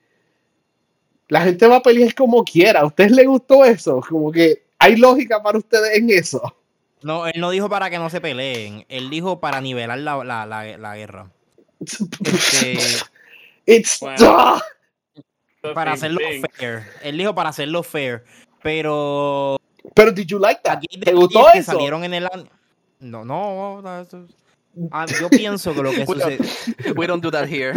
B: La gente va a pelear como quiera. ¿A ustedes les gustó eso? Como que hay lógica para ustedes en eso.
A: No, él no dijo para que no se peleen. Él dijo para nivelar la, la, la, guerra.
B: Este, It's
A: para hacerlo fair. Él dijo para hacerlo fair. Pero.
B: Pero, did you like that? ¿Te gustó eso?
A: salieron en el. No, no. Ah, yo pienso que lo que sucede.
D: We don't do that here.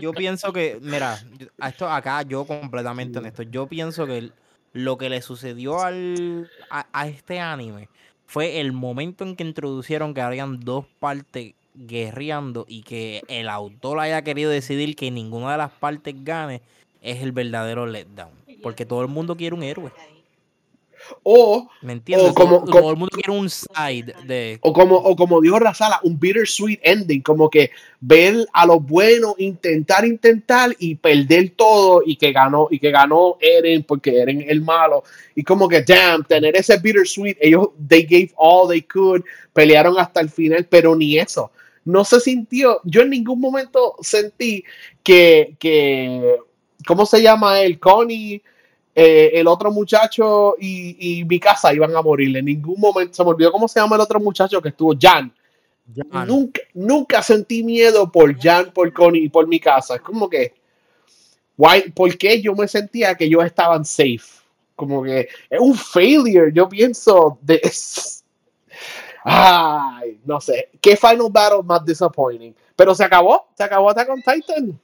A: Yo pienso que, mira, esto acá yo completamente honesto. Yo pienso que lo que le sucedió al, a, este anime fue el momento en que introducieron que habían dos partes guerreando y que el autor haya querido decidir que ninguna de las partes gane es el verdadero letdown. Porque todo el mundo quiere un héroe.
B: O,
A: ¿Me entiendes? como, todo, el mundo quiere un side de.
B: O como, o como dijo Razala, un bittersweet ending. Como que ver a los buenos intentar, intentar y perder todo y que ganó, y que ganó Eren porque Eren el malo. Y como que, damn, tener ese bittersweet. Ellos, they gave all they could, pelearon hasta el final, pero ni eso. No se sintió, yo en ningún momento sentí que, que ¿cómo se llama él? Connie, eh, el otro muchacho y, y mi casa iban a morir. En ningún momento se me olvidó cómo se llama el otro muchacho que estuvo, Jan. Nunca, nunca sentí miedo por Jan, por Connie y por mi casa. Es como que, why, ¿por qué yo me sentía que ellos estaban safe? Como que es un failure. Yo pienso de. Ay, no sé. ¿Qué final battle más disappointing? Pero se acabó, se acabó hasta con Titan.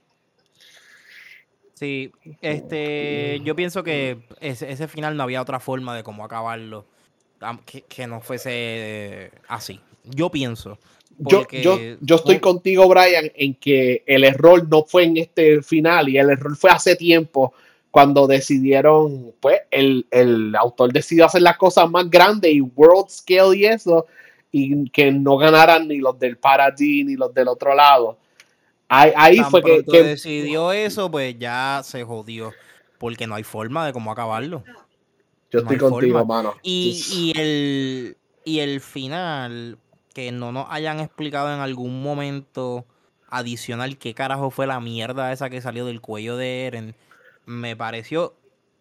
A: Sí, este, yo pienso que ese, final no había otra forma de cómo acabarlo que, no fuese así. Yo pienso.
B: Yo, yo, yo, estoy contigo, Brian, en que el error no fue en este final y el error fue hace tiempo cuando decidieron, pues, el, el autor decidió hacer las cosas más grandes y world scale y eso, y que no ganaran ni los del Paradis ni los del otro lado. Ahí, fue que,
A: decidió eso, pues ya se jodió. Porque no hay forma de cómo acabarlo.
B: Yo estoy contigo, mano.
A: Y, y, el, y el final, que no nos hayan explicado en algún momento adicional qué carajo fue la mierda esa que salió del cuello de Eren, me pareció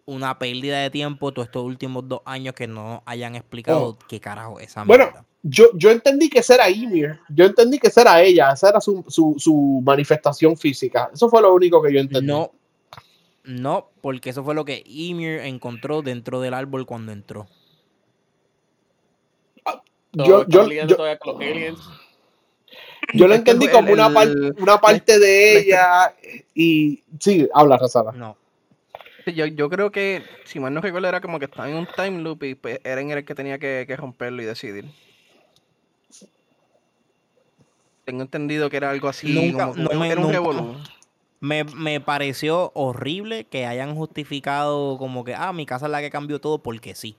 A: una pérdida de tiempo todos estos últimos dos años que no hayan explicado oh. qué carajo esa
B: mierda. Bueno, yo, yo entendí que esa era Ymir. Yo entendí que esa era ella. Esa era su, su, su manifestación física. Eso fue lo único que yo entendí.
A: No, no, porque eso fue lo que Ymir encontró dentro del árbol cuando entró.
B: Ah, yo, yo, yo, yo, lo entendí como una, una parte de ella y sí, habla Rosada.
D: No. Yo, yo, creo que, si mal no recuerdo, era como que estaba en un time loop y pues, Eren era el que tenía que, que romperlo y decidir. Tengo entendido que era algo así, como, no me, era un
A: me, me, pareció horrible que hayan justificado como que, ah, mi casa es la que cambió todo porque sí.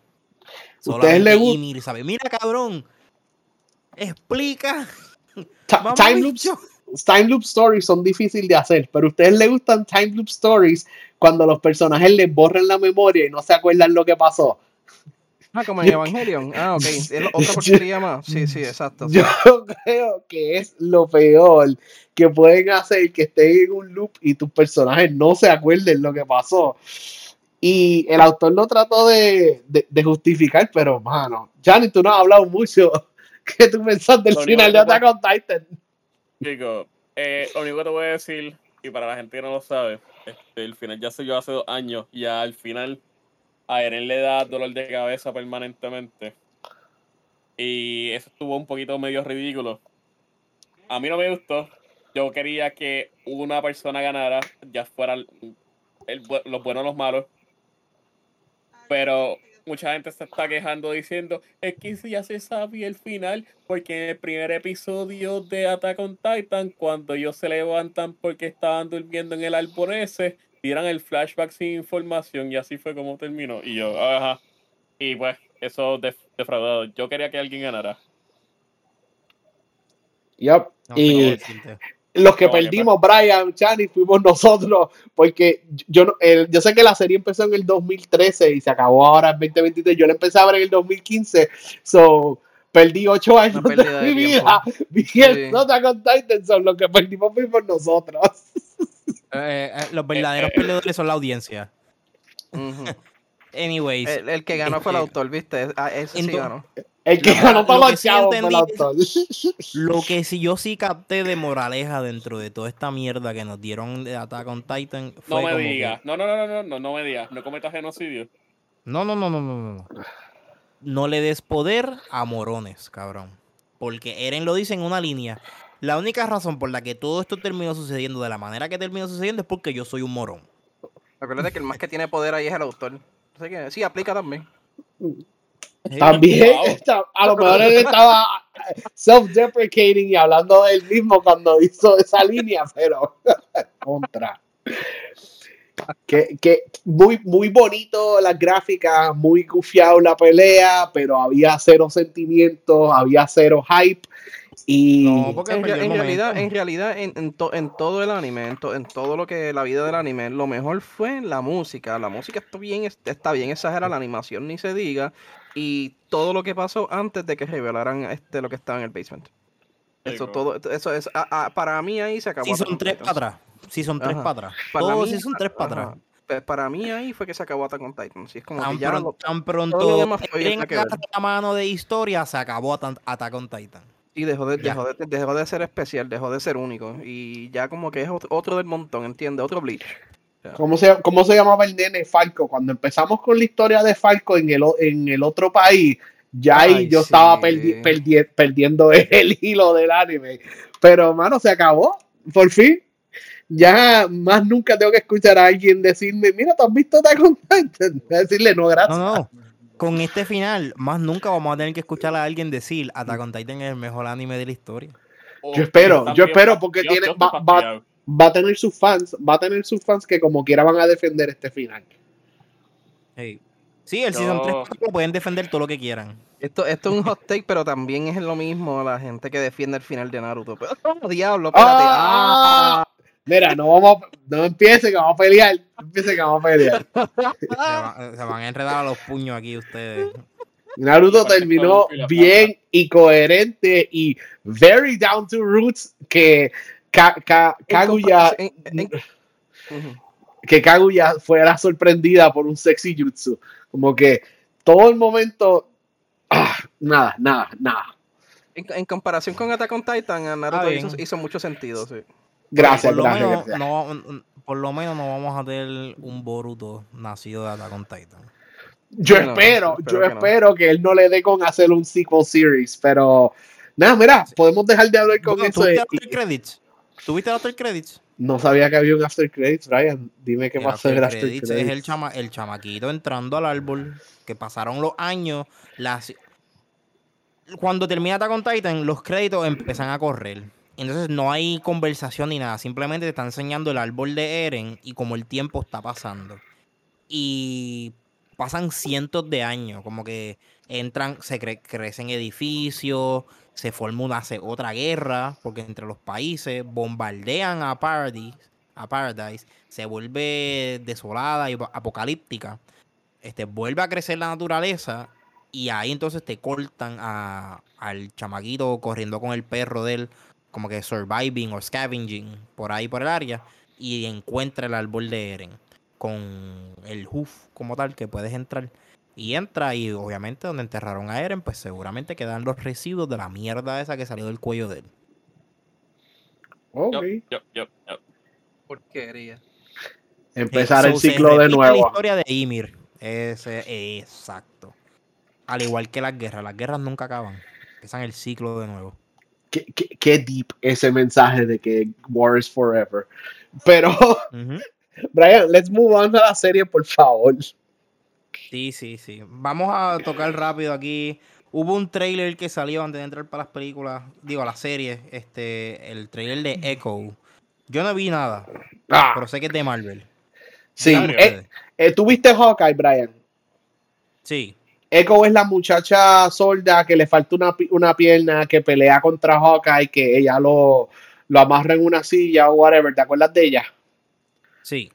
B: Ustedes le gusta.
A: Mira, cabrón, explica.
B: time, loops, time loop stories son difíciles de hacer, pero a ustedes les gustan time loop stories cuando los personajes les borran la memoria y no se acuerdan lo que pasó.
D: Ah, como en Evangelion. Ah, ok. ¿Es otra porquería más? Sí, sí, exacto.
B: Yo creo que es lo peor que pueden hacer que estén en un loop y tus personajes no se acuerden lo que pasó. Y el autor lo trató de, de, justificar, pero, mano, Johnny, tú no has hablado mucho. ¿Qué tú pensás del final de Attack on Titan?
C: Chico, eh, lo único que te voy a decir, y para la gente que no lo sabe, este, el final ya se yo hace dos años, y al final a Eren le da dolor de cabeza permanentemente. Y eso estuvo un poquito medio ridículo. A mí no me gustó. Yo quería que una persona ganara, ya fuera los buenos o los malos. Pero mucha gente se está quejando diciendo, es que ya se sabía el final, porque en el primer episodio de Attack on Titan, cuando ellos se levantan porque estaban durmiendo en el árbol tiran el flashback sin información y así fue como terminó. Y yo, ajá. Y pues, eso defraudado. Yo quería que alguien ganara.
B: Yep. y los que perdimos, Brian, Chani, fuimos nosotros, porque yo, yo sé que la serie empezó en el 2013 y se acabó ahora en 2023. Yo la empecé a ver en el 2015, so perdí ocho años de mi vida viendo sí. con Titan, son los que perdimos fuimos nosotros.
A: Eh, eh, los verdaderos perdedores son la audiencia. Anyways.
D: El, que ganó fue el este, autor, ¿viste? Ah, ese sí ganó.
B: El que ganó para fue el autor.
A: Lo que sí yo sí capté de moraleja dentro de toda esta mierda que nos dieron de Attack on Titan
C: fue No me digas. No, no, no, no, no, no me digas. No cometas genocidio.
A: No, no, no, no, no, no. No le des poder a morones, cabrón. Porque Eren lo dice en una línea. La única razón por la que todo esto terminó sucediendo de la manera que terminó sucediendo es porque yo soy un morón.
D: Acuérdate que el más que tiene poder ahí es el autor. que sí, aplica también.
B: También, a lo mejor él estaba self-deprecating y hablando de él mismo cuando hizo esa línea, pero contra. Que, que, muy, muy bonito las gráficas, muy gufiado la pelea, pero había cero sentimientos, había cero hype. Y
D: en, realidad, en realidad, en, en, todo el anime, en, todo lo que la vida del anime, lo mejor fue la música. La música está bien, está bien exagerada, la animación ni se diga. Y todo lo que pasó antes de que revelaran este lo que estaba en el basement. Eso todo, eso es, para mí ahí se acabó.
A: Si son tres para atrás. Si son tres para atrás. Para mí, si son tres para atrás.
D: Pues para mí ahí fue que se acabó Attack on Titan. Si es como
A: tan,
D: que ya
A: pronto, tan pronto la mano de historia, se acabó Attack on Titan.
D: Y dejó de, dejó de, dejó, de, ser especial, dejó de ser único. Y ya como que es otro, del montón, ¿entiendes? Otro Bleach.
B: ¿Cómo se, ¿Cómo se llamaba el nene Falco? Cuando empezamos con la historia de Falco en el, en el otro país, ya ahí yo estaba perdiendo el hilo del anime. Pero, mano, se acabó. Por fin. Ya más nunca tengo que escuchar a alguien decirme, mira, ¿tú has visto Attack on Titan? Decirle, no, gracias. No, no
A: con este final, más nunca vamos a tener que escuchar a alguien decir Attack on Titan es el mejor anime de la historia.
B: yo espero, yo espero porque tiene, va, a tener sus fans, va a tener sus fans que como quiera van a defender este final.
A: Sí, el Season 3 pueden defender todo lo que quieran.
D: Esto, esto es un hot take, pero también es lo mismo la gente que defiende el final de Naruto. Pero, oh, diablo, espérate.
B: ¡Ah! Mira, no vamos, no empiece que vamos a pelear. No empiece que vamos a pelear.
A: Se, van a enredar a los puños aquí ustedes.
B: Naruto terminó bien y coherente y very down to roots que Kaguya que Kaguya fuera sorprendida por un sexy jutsu. Como que todo el momento ah, nada, nada, nada.
D: En, comparación con Attack on Titan, Naruto hizo, mucho sentido, sí.
B: Gracias,
A: por
B: gracias,
A: lo menos, No, por lo menos no vamos a tener un Boruto nacido de Attack on Titan.
B: Yo espero, yo espero que él no le dé con hacer un sequel series, pero nada, mira, podemos dejar de hablar con eso.
A: ¿Tuviste after credits? ¿Tuviste after credits?
B: No sabía que había un after credits, Brian. Dime qué pasó
A: el after credits. Es el, chama, el chamaquito entrando al árbol, que pasaron los años, las... Cuando termina Attack on Titan, los créditos empiezan a correr. Entonces no hay conversación ni nada, simplemente te está enseñando el árbol de Eren y como el tiempo está pasando. Y pasan cientos de años, como que entran, se crecen edificios, se forma una, otra guerra, porque entre los países bombardean a Paradise, a Paradise, se vuelve desolada y apocalíptica, este, vuelve a crecer la naturaleza y ahí entonces te cortan a, al chamaquito corriendo con el perro de él, como que surviving o scavenging por ahí por el área, y encuentra el árbol de Eren con el hoof como tal que puedes entrar. Y entra y obviamente donde enterraron a Eren, pues seguramente quedan los residuos de la mierda esa que salió del cuello de él.
B: Ok.
D: Porquería.
B: Empezar el ciclo de nuevo.
A: La historia de Ymir. Ese, exacto. Al igual que las guerras. Las guerras nunca acaban. Empiezan el ciclo de nuevo.
B: Qué, qué, deep ese mensaje de que war is forever. Pero, Brian, let's move on a la serie, por favor.
A: Sí, sí, sí. Vamos a tocar rápido aquí. Hubo un trailer que salió antes de entrar para las películas, digo, la serie, este, el trailer de Echo. Yo no vi nada, ah. pero sé que es de Marvel.
B: Sí, eh, eh, ¿tú viste Hawkeye, Brian?
A: Sí.
B: Echo es la muchacha sorda que le falta una, una pierna, que pelea contra Hawkeye, que ella lo, lo amarra en una silla o whatever. ¿Te acuerdas de ella?
A: Sí.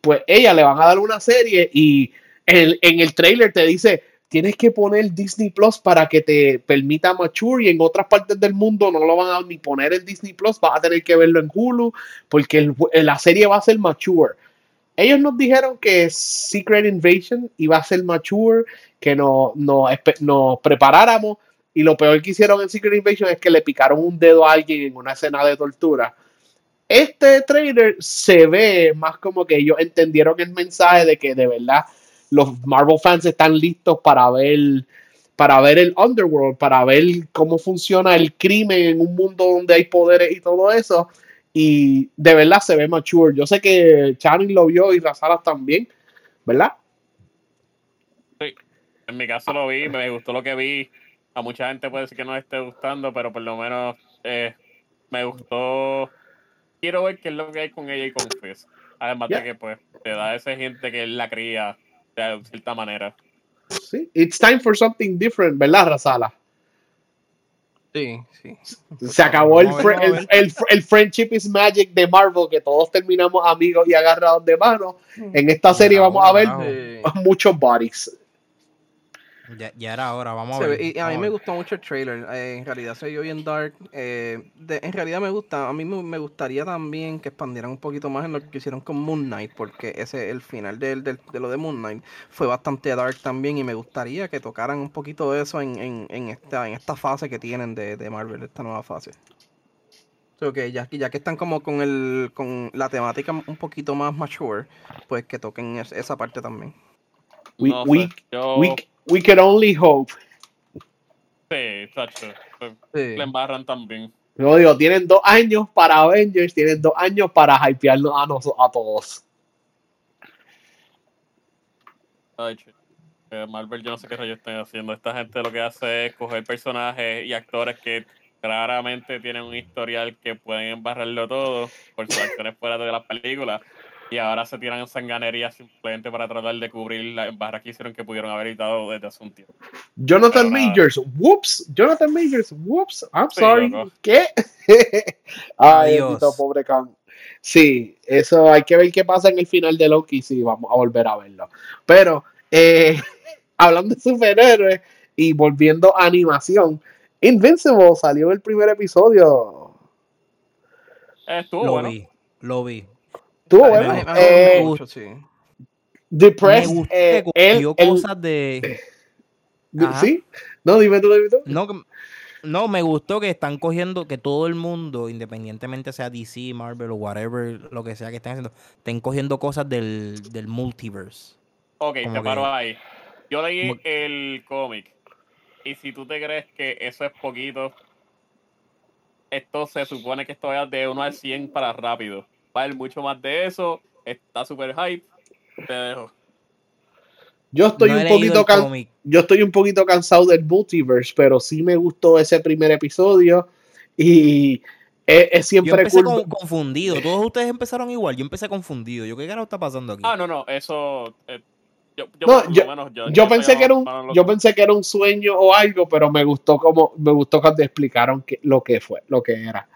B: Pues ella le van a dar una serie y en, en el trailer te dice, tienes que poner Disney Plus para que te permita mature y en otras partes del mundo no lo van a ni poner en Disney Plus, vas a tener que verlo en Hulu porque la serie va a ser mature. Ellos nos dijeron que Secret Invasion iba a ser mature, que nos no, no preparáramos y lo peor que hicieron en Secret Invasion es que le picaron un dedo a alguien en una escena de tortura este trailer se ve más como que ellos entendieron el mensaje de que de verdad los Marvel fans están listos para ver para ver el underworld, para ver cómo funciona el crimen en un mundo donde hay poderes y todo eso. Y de verdad se ve mature. Yo sé que Channing lo vio y Razalas también, ¿verdad?
C: Sí, en mi caso lo vi, me gustó lo que vi. A mucha gente puede decir que no esté gustando, pero por lo menos eh, me gustó quiero ver qué es lo que hay con ella y con Fizz. Además de que pues te da esa gente que él la cría de cierta manera.
B: Sí, it's time for something different, ¿verdad, Razala?
D: Sí, sí.
B: Se acabó el, el, el, Friendship is Magic de Marvel, que todos terminamos amigos y agarrados de mano. Mm. En esta serie vamos a ver muchos bodies.
A: Ya, era hora, vamos a ver.
D: Y a mí me gustó mucho el trailer. Eh, en realidad se vio bien dark. Eh, en realidad me gusta. A mí me, gustaría también que expandieran un poquito más en lo que hicieron con Moon Knight, porque ese el final de, lo de Moon Knight fue bastante dark también. Y me gustaría que tocaran un poquito de eso en, esta, en esta fase que tienen de, de Marvel, esta nueva fase. que ya, ya que están como con el con la temática un poquito más mature, pues que toquen esa parte también.
B: We, we, we can only hope.
C: Sí, exacto. Le embarran también.
B: No digo, tienen dos años para Avengers, tienen dos años para hypearnos a, nosotros, a todos.
C: Ay, eh, Marvel, yo no sé qué rayos están haciendo. Esta gente lo que hace es coger personajes y actores que claramente tienen un historial que pueden embarrarlo todo por sus acciones fuera de las películas y ahora se tiran en sanganería simplemente para tratar de cubrir las barras que hicieron que pudieron haber evitado desde hace un tiempo.
B: Jonathan Majors, whoops, Jonathan Majors, whoops, I'm sorry, ¿qué? Ay, Dios. pobre Khan. Sí, eso hay que ver qué pasa en el final de Loki, sí, vamos a volver a verlo. Pero, eh, hablando de superhéroes y volviendo a animación, Invincible salió el primer episodio.
C: Estuvo
A: lo
C: bueno.
A: vi, lo vi.
B: Estuvo bueno. Eh, mucho, sí. Depressed. Eh, él,
A: cosas de.
B: ¿Sí? No, dime tú, dime tú.
A: No, No, me gustó que están cogiendo, que todo el mundo, independientemente sea DC, Marvel o whatever, lo que sea que estén haciendo, estén cogiendo cosas del, del multiverse.
C: Ok, te paro ahí. Yo leí el cómic. Y si tú te crees que eso es poquito, esto se supone que esto vaya de 1 al 100 para rápido. Va a haber mucho más de eso. Está súper hype. Te dejo.
B: Yo estoy un poquito yo estoy un poquito cansado del multiverse, pero sí me gustó ese primer episodio y es, siempre yo
A: empecé confundido. Todos ustedes empezaron igual. Yo empecé confundido. Yo qué carajo está pasando aquí.
C: Ah, no, no, eso eh,
B: yo, pensé que era un yo pensé que era un sueño o algo, pero me gustó como me gustó cuando explicaron que, lo que fue, lo que era.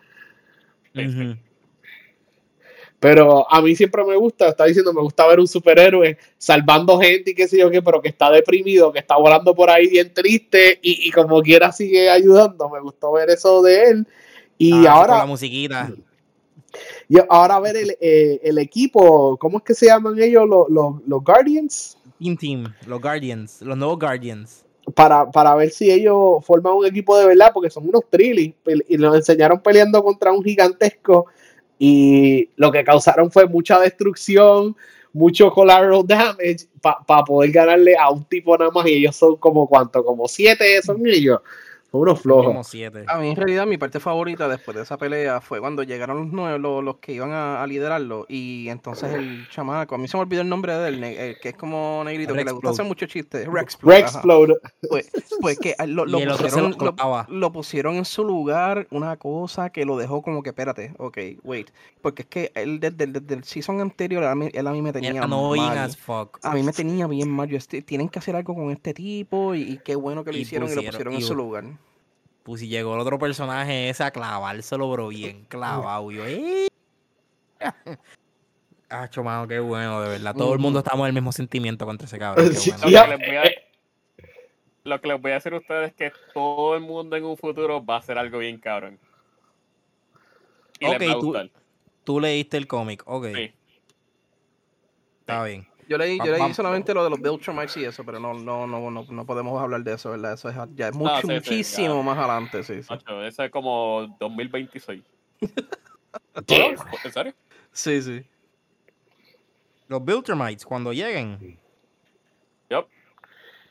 B: Pero a mí siempre me gusta, está diciendo, me gusta ver un superhéroe salvando gente y qué sé yo qué, pero que está deprimido, que está volando por ahí bien triste y, como quiera sigue ayudando. Me gustó ver eso de él. Y ah, ahora...
A: la musiquita.
B: Y ahora ver el, eh, el, equipo, ¿cómo es que se llaman ellos? Los, los, Guardians.
A: Team Team, los Guardians, los nuevos Guardians.
B: Para, para, ver si ellos forman un equipo de verdad, porque son unos trillis y nos enseñaron peleando contra un gigantesco y lo que causaron fue mucha destrucción, mucho collateral damage para poder ganarle a un tipo nada más y ellos son como cuánto, como siete son ellos unos flojos.
D: A mí, en realidad, mi parte favorita después de esa pelea fue cuando llegaron los nuevos, los, que iban a, liderarlo. Y entonces el chamaco, a mí se me olvidó el nombre de él, que es como negrito, que le gusta hacer muchos chistes.
B: Rexplode.
D: Pues, pues que lo, pusieron, lo, pusieron, en su lugar, una cosa que lo dejó como que, espérate, ok, wait. Porque es que él desde, el season anterior, él a mí, me tenía mal. A mí me tenía bien mal. Yo, tienen que hacer algo con este tipo y, qué bueno que lo hicieron y lo pusieron en su lugar.
A: Pues si llegó el otro personaje ese a clavárselo, bro, bien clavado. Yo, ¡eh! Ah, mano, qué bueno, de verdad. Todo el mundo estamos en el mismo sentimiento contra ese cabrón.
C: Lo, que les voy a, decir a ustedes es que todo el mundo en un futuro va a hacer algo bien cabrón.
A: Y ok, tú, tú, leíste el cómic, ok. Sí. Está bien.
D: Yo leí, yo leí solamente lo de los Beltramites y eso, pero no, no, no, no, no podemos hablar de eso, ¿verdad? Eso es, ya es mucho, muchísimo más adelante, sí. sí.
C: eso es como 2026. ¿En serio?
D: Sí, sí.
A: Los Beltramites, cuando lleguen.
C: Yep.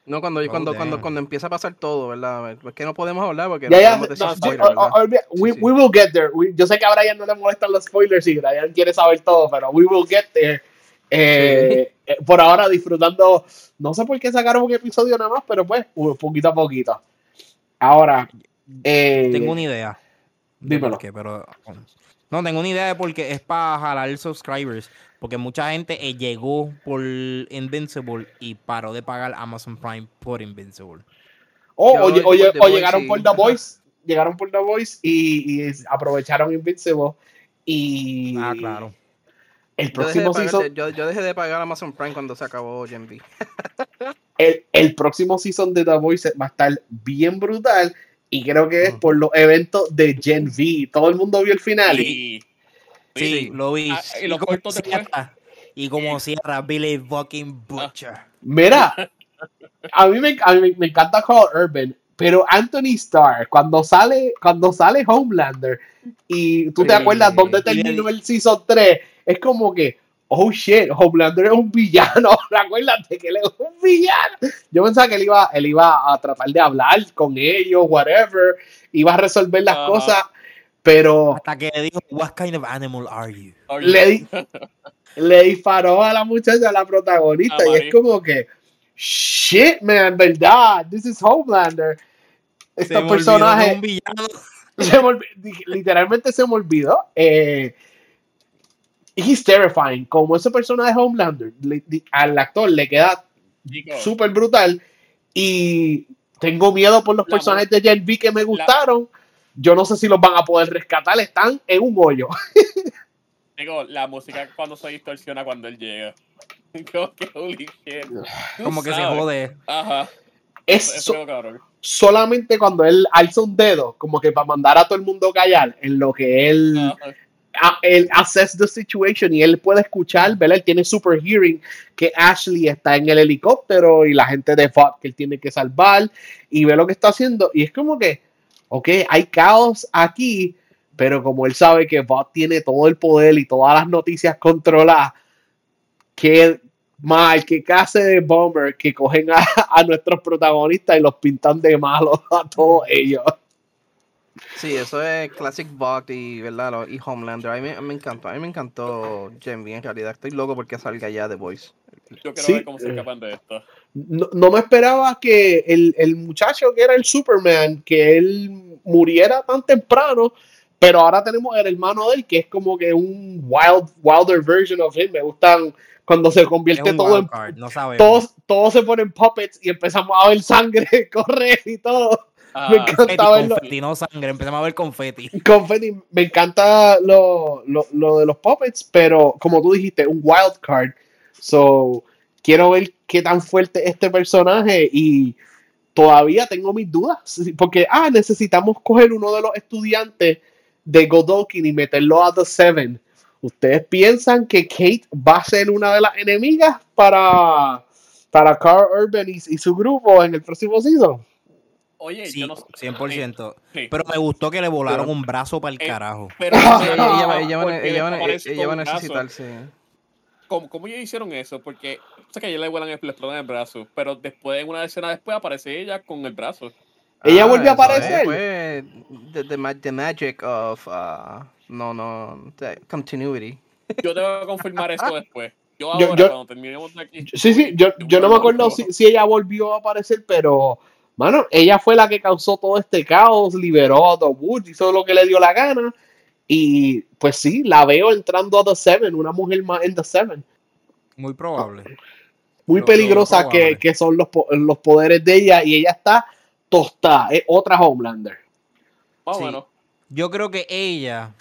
D: No, cuando, oh, cuando, cuando, cuando empieza a pasar todo, ¿verdad? Es que no podemos hablar porque no podemos decir spoilers,
B: we, we, will get there. yo sé que a Brian no le molestan los spoilers y Brian quiere saber todo, pero we will get there. Eh, eh, por ahora disfrutando, no sé por qué sacaron un episodio nada más, pero pues, poquito a poquito. Ahora, eh,
A: tengo una idea. Dímelo. pero, no, tengo una idea de por qué es para jalar subscribers. Porque mucha gente llegó por Invincible y paró de pagar Amazon Prime por Invincible.
B: Oh, o, llegaron por The Voice. Llegaron por The Voice y, y aprovecharon Invincible. Y.
A: Ah, claro
B: el próximo season.
D: yo, dejé de pagar Amazon Prime cuando se acabó Gen V.
B: el, el, próximo season de The Voice va a estar bien brutal. Y creo que es por los eventos de Gen V. Todo el mundo vio el final.
A: Sí, sí, lo vi. Ah, y, lo como cierra, y como cierra Billy fucking Butcher.
B: Mira, a mí me, a mí me encanta Carl Urban. Pero Anthony Starr, cuando sale, cuando sale Homelander, y tú te acuerdas dónde terminó el Season 3, es como que, oh shit, Homelander es un villano. Acuérdate que él es un villano. Yo pensaba que él iba, él iba a tratar de hablar con ellos, whatever, iba a resolver las cosas, pero.
A: Hasta que le dijo, What kind of animal are you?
B: Le, le disparó a la muchacha, a la protagonista, y es como que shit, man, verdad, this is Homelander. Este personaje. literalmente se me olvidó. Eh, he's terrifying. Como ese personaje Homelander, al actor le queda súper brutal. Y tengo miedo por los personajes de Gen V que me gustaron. Yo no sé si los van a poder rescatar. Están en un hoyo.
C: Digo, la música cuando se distorsiona cuando él llega.
A: Como que se jode.
C: Ajá.
B: Es solamente cuando él alza un dedo, como que para mandar a todo el mundo a callar, en lo que él, él assess the situation y él puede escuchar, ¿verdad? Él tiene super hearing que Ashley está en el helicóptero y la gente de FOD que él tiene que salvar y ve lo que está haciendo y es como que, ok, hay caos aquí, pero como él sabe que Bot tiene todo el poder y todas las noticias controladas, que mal, que case de bomber que cogen a, a, nuestros protagonistas y los pintan de malos a todos ellos.
D: Sí, eso es Classic Bot y, ¿verdad? y Homelander. A mí me, encantó. A mí me encantó Gen en realidad. Estoy loco porque salga ya The Voice.
C: Yo quiero ver cómo se escapan de esto.
B: No, me esperaba que el, el, muchacho que era el Superman, que él muriera tan temprano, pero ahora tenemos el hermano de él, que es como que un wild, wilder version of him. Me gustan cuando se convierte todo en. No todos, todos se ponen puppets y empezamos a ver sangre correr y todo.
A: Ah, me encanta verlo. Confeti, no sangre, empezamos a ver confeti.
B: Confeti, me encanta lo, lo, lo, de los puppets, pero como tú dijiste, un wild card. So, quiero ver qué tan fuerte este personaje y todavía tengo mis dudas. Porque, ah, necesitamos coger uno de los estudiantes de Godokin y meterlo a The Seven. ¿Ustedes piensan que Kate va a ser una de las enemigas para, para Carl Urban y, y su grupo en el próximo season?
A: Oye, yo no 100%. Pero me gustó que le volaron un brazo para el eh, carajo.
D: Pero ella, ella, va a necesitarse.
C: ¿Cómo, ¿Cómo ellos hicieron eso? Porque o sea, que a ella le vuelan el, le el brazo, pero después, en una escena después, aparece ella con el brazo.
B: ¿Ella volvió a aparecer?
D: Fue the, the, magic of, uh, no, no, continuity.
C: Yo te voy a confirmar esto después. Yo ahora, cuando terminemos de aquí.
B: Sí, sí, yo, yo no me acuerdo si, si, ella volvió a aparecer, pero Mano, ella fue la que causó todo este caos, liberó a The Woods, hizo lo que le dio la gana. Y pues sí, la veo entrando a The Seven, una mujer más en The Seven.
A: Muy probable.
B: Muy peligrosa que, son los, los, poderes de ella y ella está tostada. Es otra Homelander.
A: Yo creo que ella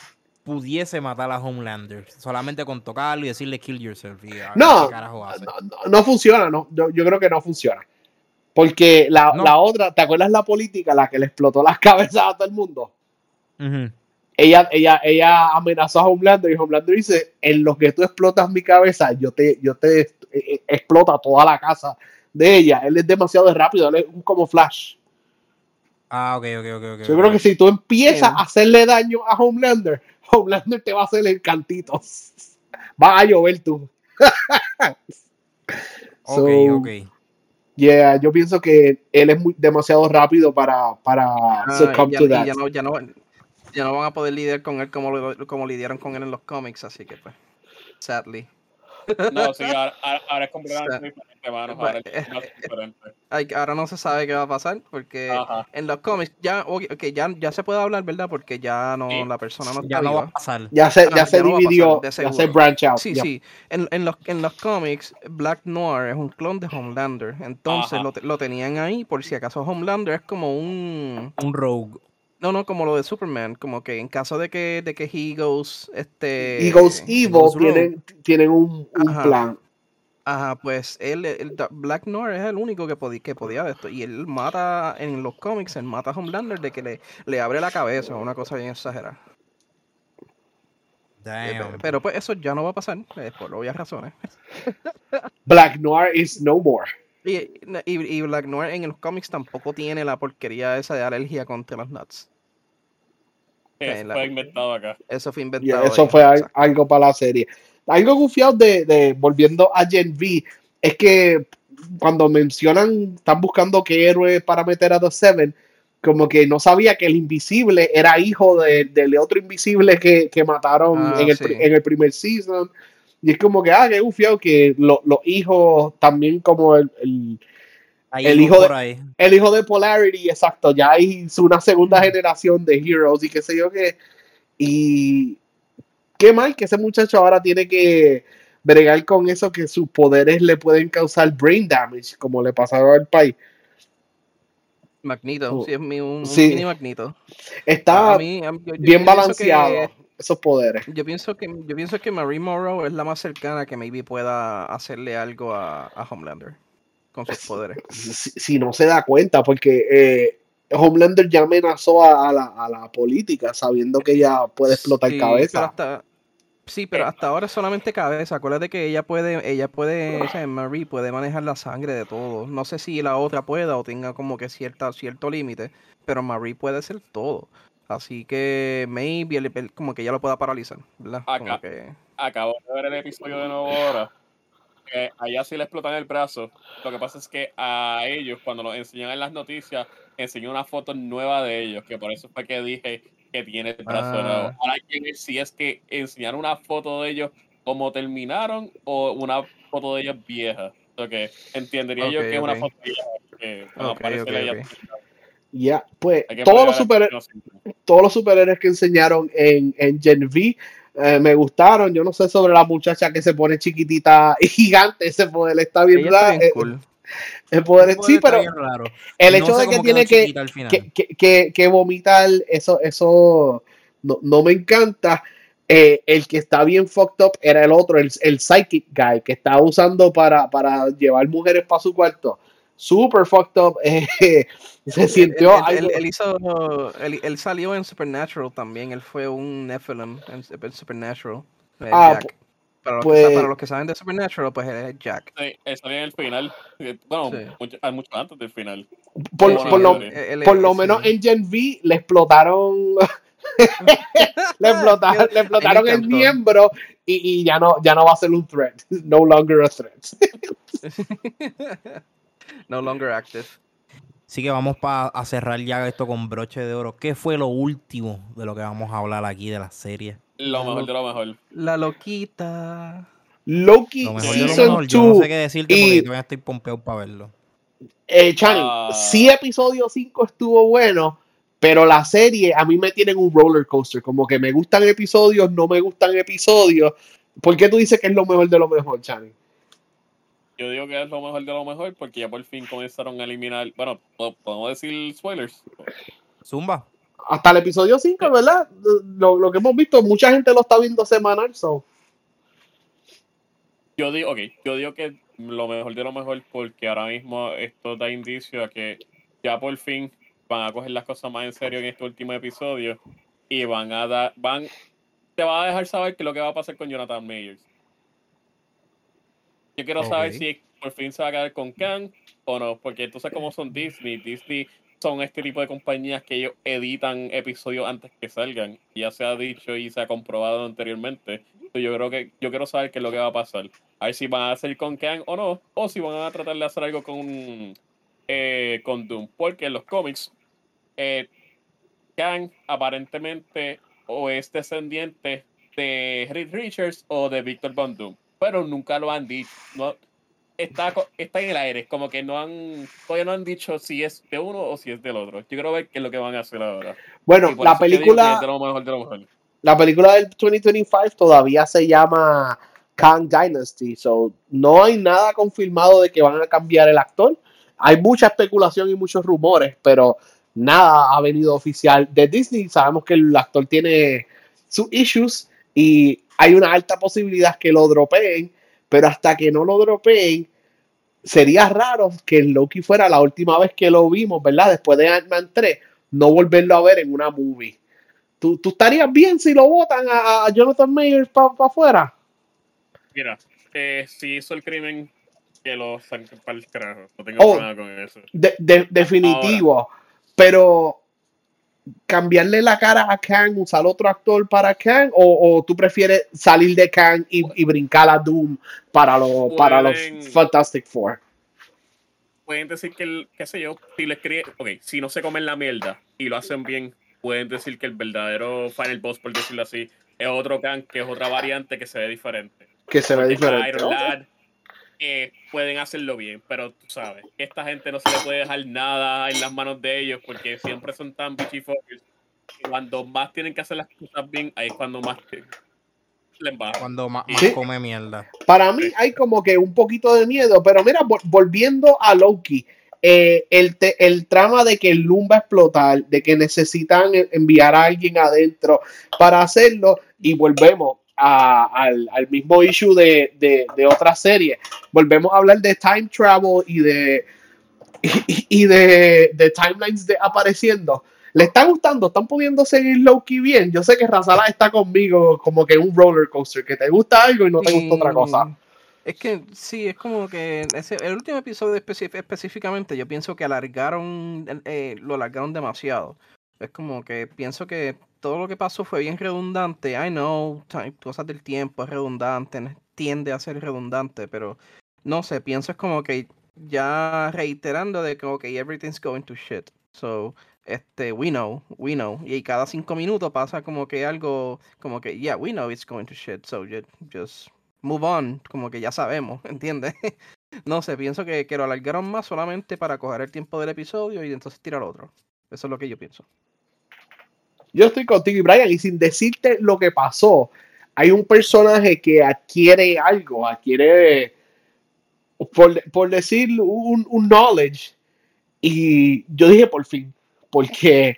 A: pudiese matar a Homelander solamente con tocarlo y decirle kill yourself.
B: no, no, funciona, no. yo creo que no funciona. Porque la, la, otra, ¿te acuerdas la política, la que le explotó las cabezas a todo el mundo? ella, ella, ella amenazó a Homelander y Homelander dice, en lo que tú explotas mi cabeza, yo te, yo te eh, eh, explota toda la casa de ella. Él es demasiado rápido, él es como Flash.
A: Ah, ok, ok, ok. okay
B: yo creo que si tú empiezas a hacerle daño a Homelander, Homelander te va a hacer el cantito. Va a llover tú.
A: ok, ok.
B: Yeah, yo pienso que él es muy, demasiado rápido para, para ah,
D: succumb to that. Ya no, ya, no, ya no van a poder lidiar con él como, como lidiaron con él en los cómics, así que pues, sadly.
C: No, sí, ahora, ahora es completamente diferente, mano. Ahora, es, eh, diferente.
D: ahora no se sabe qué va a pasar porque en los cómics ya, okay, ya, ya se puede hablar, ¿verdad? Porque ya no la persona no está
A: ya no va a pasar.
B: Ya se, ya, se dividió, ya se branch out.
D: Sí, sí. En, en, los, en los cómics, Black Noir es un clon de Homelander. Entonces lo, lo, tenían ahí por si acaso Homelander es como un...
A: Un rogue.
D: No, no, como lo de Superman, como que en caso de que, de que he goes, este...
B: He goes evil, tienen, tienen un, un plan.
D: Ajá, pues él, el Black Noir es el único que, podía que podía de esto. Y él mata, en los cómics, él mata a Homelander de que le, le abre la cabeza, una cosa bien exagerada. Damn. Pero pues eso ya no va a pasar, eh, por obvias razones.
B: Black Noir is no more.
D: Y, y, Black Noir en los cómics tampoco tiene la porquería esa de alergia contra los nuts.
C: Eso fue inventado acá.
D: Eso fue inventado.
B: eso fue algo para la serie. Algo confiado de, de, volviendo a Gen V es que cuando mencionan, están buscando qué héroe para meter a The Seven, como que no sabía que el invisible era hijo del otro invisible que, que mataron ah, en, el, en, el, primer season. Y es como que, ah, qué gufiado que los hijos también como el, el, hijo de, el hijo de Polarity, exacto, ya hay una segunda generación de Heroes y qué sé yo qué. Y qué mal que ese muchacho ahora tiene que bregar con eso que sus poderes le pueden causar brain damage, como le pasaron al país.
D: Magneto, uh, sí, es mi, un, mini Magneto.
B: Está bien balanceado esos poderes.
D: Yo pienso que yo pienso que Marie Morrow es la más cercana que maybe pueda hacerle algo a, Homelander con sus poderes.
B: Si, no se da cuenta, porque eh, Homelander ya amenazó a, la, política sabiendo que ella puede explotar cabeza.
D: Sí, pero hasta ahora es solamente cabeza. Acuérdate que ella puede, ella puede, o sea, Marie puede manejar la sangre de todo. No sé si la otra pueda o tenga como que cierta, cierto límite, pero Marie puede ser todo. Así que maybe como que ya lo pueda paralizar, ¿verdad?
C: Acabo de ver el episodio de nuevo ahora. Que allá sí le explotan el brazo. Lo que pasa es que a ellos, cuando lo enseñan en las noticias, enseñó una foto nueva de ellos, que por eso fue que dije que tiene el brazo nuevo. Ah. Ahora hay que ver si es que enseñaron una foto de ellos como terminaron o una foto de ellos vieja. O que entendería yo que es una foto vieja. Que, okay,
B: ya, pues todos los, superhéroes, todos los superhéroes que enseñaron en, en Gen V eh, me gustaron. Yo no sé sobre la muchacha que se pone chiquitita y gigante. Ese poder está bien raro. Eh, el poder, sí, pero el hecho de que tiene que, que, que, que, vomitar, eso, eso no, no me encanta. Eh, el que está bien fucked up era el otro, el, el psychic guy, que estaba usando para, para llevar mujeres para su cuarto super fucked up. Eh, se sintió
D: él, él, hizo, él, salió en Supernatural también. Él fue un Nephilim en, Supernatural. Eh, ah, Jack. Para los, pues, que, para los, que, saben de Supernatural, pues es Jack.
C: Sí, él salió en el final. Bueno, mucho, mucho, antes del final.
B: Por, por lo, por lo menos en Gen V le explotaron. le explotaron, le explotaron el miembro y, y, ya, no, ya no va a ser un threat. No longer a threat.
D: No longer active.
A: Así que vamos a cerrar ya esto con broche de oro. ¿Qué fue lo último de lo que vamos a hablar aquí de la serie?
C: Lo mejor de lo mejor.
D: La loquita.
B: Loki
A: lo mejor Season lo mejor. Yo no sé qué decirte porque todavía estoy pompeado para verlo.
B: Eh, Chani, uh... sí episodio 5 estuvo bueno, pero la serie a mí me tiene un roller coaster. Como que me gustan episodios, no me gustan episodios. ¿Por qué tú dices que es lo mejor de lo mejor, Chani?
C: Yo digo que es lo mejor de lo mejor porque ya por fin comenzaron a eliminar. Bueno, podemos decir spoilers.
A: Zumba.
B: Hasta el episodio 5, ¿verdad? Lo, lo, que hemos visto, mucha gente lo está viendo semanal. So.
C: Yo digo, ok, yo digo que lo mejor de lo mejor porque ahora mismo esto da indicio a que ya por fin van a coger las cosas más en serio en este último episodio y van a dar, van, te va a dejar saber qué es lo que va a pasar con Jonathan Mayers. Yo quiero saber si por fin se va a quedar con Kang o no, porque entonces como son Disney, Disney son este tipo de compañías que ellos editan episodios antes que salgan. Ya se ha dicho y se ha comprobado anteriormente. Yo creo que yo quiero saber qué es lo que va a pasar. A ver si van a hacer con Kang o no, o si van a tratar de hacer algo con, eh, con Doom. Porque en los cómics, eh, Kang aparentemente o es descendiente de Reed Richards o de Victor Von Doom pero nunca lo han dicho. No, está, está en el aire, como que no han, todavía no han dicho si es de uno o si es del otro. Yo quiero ver qué es lo que van a hacer ahora.
B: Bueno, la película, la película del 2025 todavía se llama Kang Dynasty, so no hay nada confirmado de que van a cambiar el actor. Hay mucha especulación y muchos rumores, pero nada ha venido oficial de Disney. Sabemos que el actor tiene sus issues y hay una alta posibilidad que lo dropeen, pero hasta que no lo dropeen, sería raro que Loki fuera la última vez que lo vimos, ¿verdad? Después de Ant-Man 3, no volverlo a ver en una movie. ¿Tú, tú estarías bien si lo votan a, Jonathan Mayer para afuera?
C: Mira, eh, si hizo el crimen, que lo saquen para el carajo. No tengo oh, problema con eso.
B: definitivo. Pero cambiarle la cara a Kang, usar otro actor para Kang, o, tú prefieres salir de Kang y, brincar a Doom para, lo, para los Fantastic Four?
C: Pueden decir que, el, qué sé yo, si les cree, ok, si no se comen la mierda y lo hacen bien, pueden decir que el verdadero Final Boss, por decirlo así, es otro Kang, que es otra variante que se ve diferente.
B: Que se ve diferente
C: pueden hacerlo bien, pero tú sabes, esta gente no se le puede dejar nada en las manos de ellos porque siempre son tan bichifocos. Cuando más tienen que hacer las cosas bien, ahí es cuando más les va.
A: Cuando más, come mierda.
B: Para mí hay como que un poquito de miedo, pero mira, volviendo a Loki, eh, el, el trama de que el Loom va a explotar, de que necesitan enviar a alguien adentro para hacerlo, y volvemos al, mismo issue de, de, otra serie. Volvemos a hablar de time travel y de, y, de, timelines de apareciendo. ¿Le está gustando? ¿Están pudiendo seguir Loki bien? Yo sé que Razala está conmigo como que un roller coaster, que te gusta algo y no te gusta otra cosa.
D: Es que sí, es como que ese, el último episodio específicamente yo pienso que alargaron, eh, lo alargaron demasiado. Es como que pienso que todo lo que pasó fue bien redundante. I know, cosas del tiempo es redundante, tiende a ser redundante, pero no sé, pienso es como que ya reiterando de que, ok, everything's going to shit. So, este, we know, we know. Y cada cinco minutos pasa como que algo, como que, yeah, we know it's going to shit. So, just move on, como que ya sabemos, ¿entiendes? no sé, pienso que, que lo alargaron más solamente para coger el tiempo del episodio y entonces tirar otro. Eso es lo que yo pienso.
B: Yo estoy contigo y Brian, y sin decirte lo que pasó, hay un personaje que adquiere algo, adquiere por, decir un, knowledge. Y yo dije por fin, porque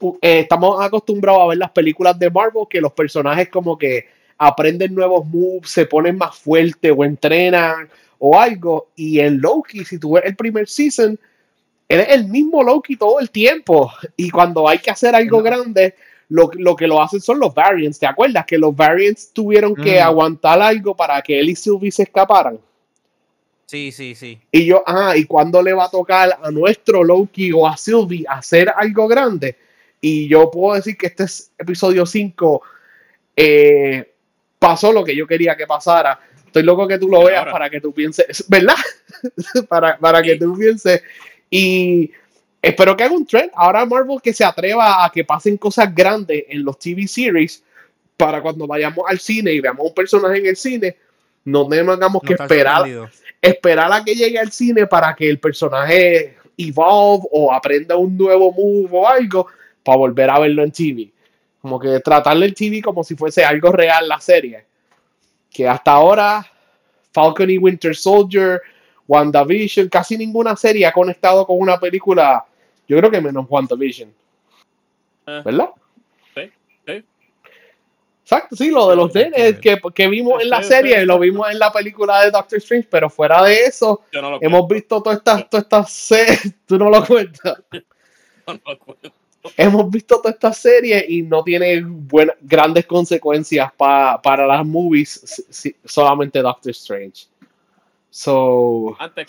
B: eh, estamos acostumbrados a ver las películas de Marvel que los personajes como que aprenden nuevos moves, se ponen más fuertes o entrenan o algo. Y en Loki, si tú ves el primer season, es el mismo Loki todo el tiempo. Y cuando hay que hacer algo grande, lo, que lo hacen son los variants. ¿Te acuerdas que los variants tuvieron que mm. aguantar algo para que él y Sylvie se escaparan?
A: Sí, sí, sí.
B: Y yo, ah, ¿y cuándo le va a tocar a nuestro Loki o a Sylvie hacer algo grande? Y yo puedo decir que este es episodio 5 eh, pasó lo que yo quería que pasara. Estoy loco que tú lo veas para que tú pienses, ¿verdad? para, para que tú pienses. Y espero que haga un trend. Ahora Marvel que se atreva a que pasen cosas grandes en los TV series para cuando vayamos al cine y veamos un personaje en el cine, no tengamos que esperar esperar a que llegue al cine para que el personaje evolve o aprenda un nuevo move o algo para volver a verlo en TV. Como que tratarle el TV como si fuese algo real la serie. Que hasta ahora Falcon y Winter Soldier, WandaVision, casi ninguna serie ha conectado con una película, yo creo que menos WandaVision. Eh. ¿Verdad? Exacto, sí, lo de los nenes que, que vimos en la serie, lo vimos en la película de Doctor Strange, pero fuera de eso, hemos visto todas estas toda esta series, tú no lo cuentas. hemos visto toda esta serie y no tiene buenas, grandes consecuencias para las movies, solamente Doctor Strange. So,
C: antes,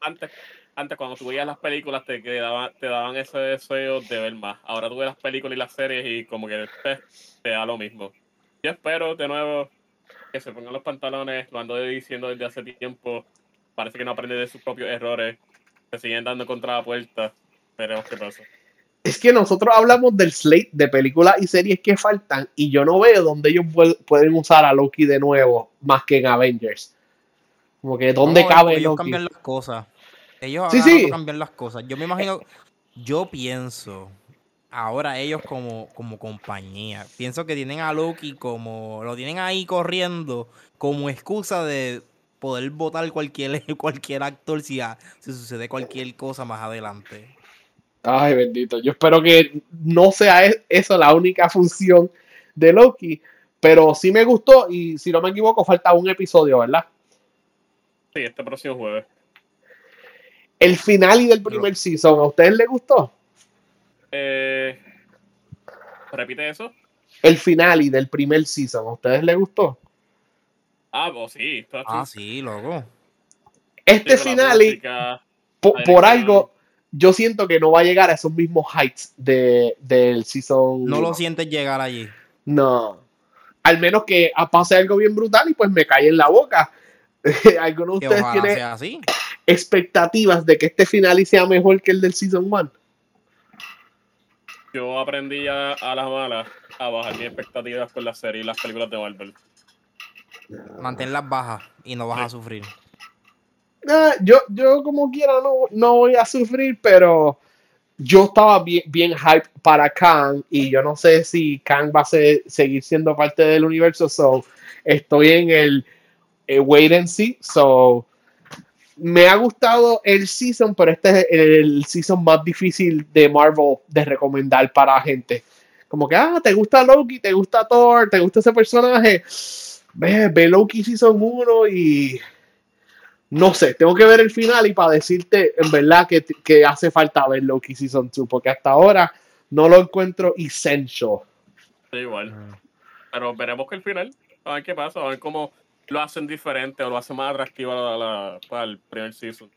C: antes, antes, cuando tú veías las películas, te, daban, te daban ese deseo de ver más. Ahora tú ves las películas y las series y como que te, da lo mismo. Yo espero de nuevo que se pongan los pantalones, lo ando diciendo desde hace tiempo. Parece que no aprende de sus propios errores. Se siguen dando contra la puerta. Veremos qué pasa.
B: Es que nosotros hablamos del slate de películas y series que faltan y yo no veo dónde ellos pueden usar a Loki de nuevo más que en Avengers. Como que dónde cabe
A: ellos Loki. cambian las cosas. Ellos sí, sí. cambian las cosas. Yo me imagino, yo pienso, ahora ellos como, como compañía, pienso que tienen a Loki como, lo tienen ahí corriendo como excusa de poder votar cualquier, cualquier actor si, si sucede cualquier cosa más adelante.
B: Ay, bendito. Yo espero que no sea e, eso la única función de Loki, pero sí me gustó y si no me equivoco falta un episodio, ¿verdad?
C: Sí, este próximo jueves.
B: El final y del primer season, ¿a ustedes les gustó?
C: Eh, ¿Repite eso?
B: El final y del primer season, ¿a ustedes les gustó?
C: Ah, pues sí.
A: Ah, sí, loco.
B: Este final y por, algo, yo siento que no va a llegar a esos mismos heights de, del season.
A: No lo sientes llegar allí.
B: No. Al menos que pase algo bien brutal y pues me cae en la boca. ¿Alguno de ustedes tiene expectativas de que este final sea mejor que el del Season 1?
C: Yo aprendí a, a las malas a bajar mis expectativas con la serie y las películas de Marvel.
A: Manténlas bajas y no vas a sufrir.
B: Ah, yo, yo como quiera no, no voy a sufrir, pero yo estaba bien, bien hype para Kang y yo no sé si Kang va a seguir siendo parte del universo, so estoy en el wait and see. So, me ha gustado el season, pero este es el season más difícil de Marvel de recomendar para gente. Como que, ah, te gusta Loki, te gusta Thor, te gusta ese personaje. Ve, ve Loki Season 1 y no sé, tengo que ver el final y para decirte en verdad que, hace falta ver Loki Season 2, porque hasta ahora no lo encuentro essential.
C: igual. Pero veremos que el final, a ver qué pasa, a ver cómo lo hacen diferente o lo hacen más atractivo para el primer season.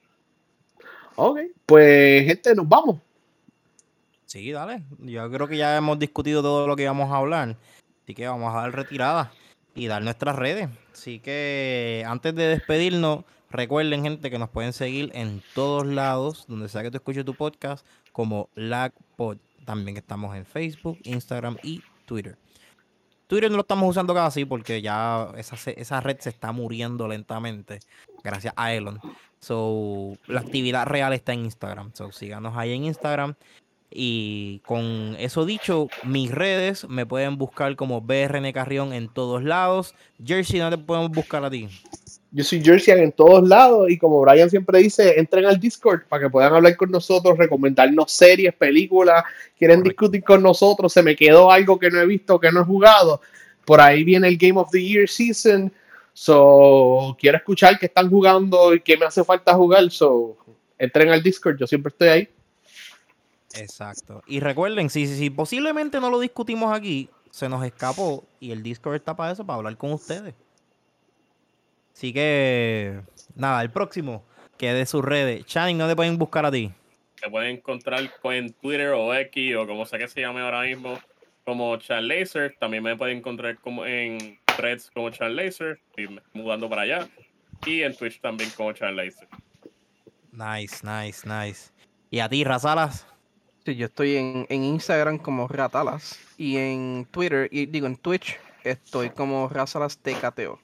B: Ok, pues gente, nos vamos.
A: Sí, dale. Yo creo que ya hemos discutido todo lo que íbamos a hablar. Así que vamos a dar retirada y dar nuestras redes. Así que antes de despedirnos, recuerden, gente, que nos pueden seguir en todos lados, donde sea que tú escuches tu podcast, como LagPod. También estamos en Facebook, Instagram y Twitter. Twitter no lo estamos usando casi porque ya esa, esa red se está muriendo lentamente. Gracias a Elon. So, la actividad real está en Instagram. So, síganos ahí en Instagram. Y con eso dicho, mis redes me pueden buscar como BRN Carrión en todos lados. Jersey, ¿dónde podemos buscar a ti?
B: Yo soy Jersey en todos lados y como Brian siempre dice, entren al Discord para que puedan hablar con nosotros, recomendarnos series, películas, quieren discutir con nosotros, se me quedó algo que no he visto, que no he jugado. Por ahí viene el Game of the Year Season. So, quiero escuchar qué están jugando y qué me hace falta jugar. So, entren al Discord, yo siempre estoy ahí.
A: Exacto. Y recuerden, si, si, posiblemente no lo discutimos aquí, se nos escapó y el Discord está para eso, para hablar con ustedes. Así que, nada, el próximo, que de sus redes. Channing, ¿dónde pueden buscar a ti?
C: Te pueden encontrar en Twitter o X o como sea que se llame ahora mismo, como Chan Laser. También me pueden encontrar como en threads como Chan Laser, y mudando para allá. Y en Twitch también como Chan Laser.
A: Nice, nice, nice. ¿Y a ti, Razalas?
D: Sí, yo estoy en, Instagram como Ratalas y en Twitter, y digo en Twitch, estoy como Razalas TKTO.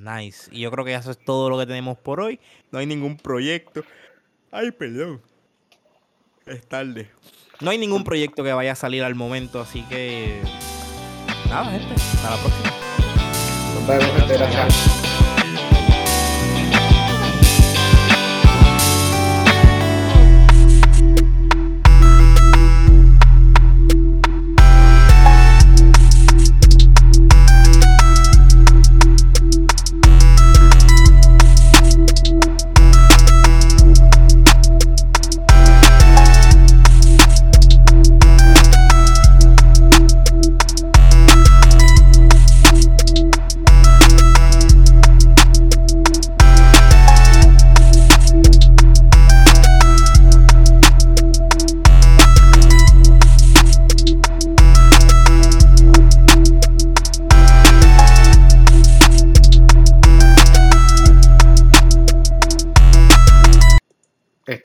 A: Nice. Y yo creo que eso es todo lo que tenemos por hoy. No hay ningún proyecto. Ay, perdón. Es tarde. No hay ningún proyecto que vaya a salir al momento, así que. Nada, gente. Hasta la próxima.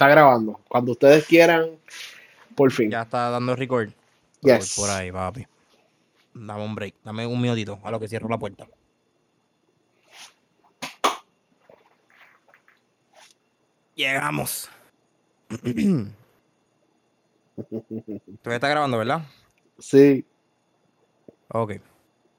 B: Grabando. Cuando ustedes quieran, por fin.
A: Ya está dando record.
B: Yes.
A: Por ahí, papi. Dame un break. Dame un minutito a lo que cierro la puerta. Llegamos. Todavía está grabando, ¿verdad?
B: Sí.
A: Ok.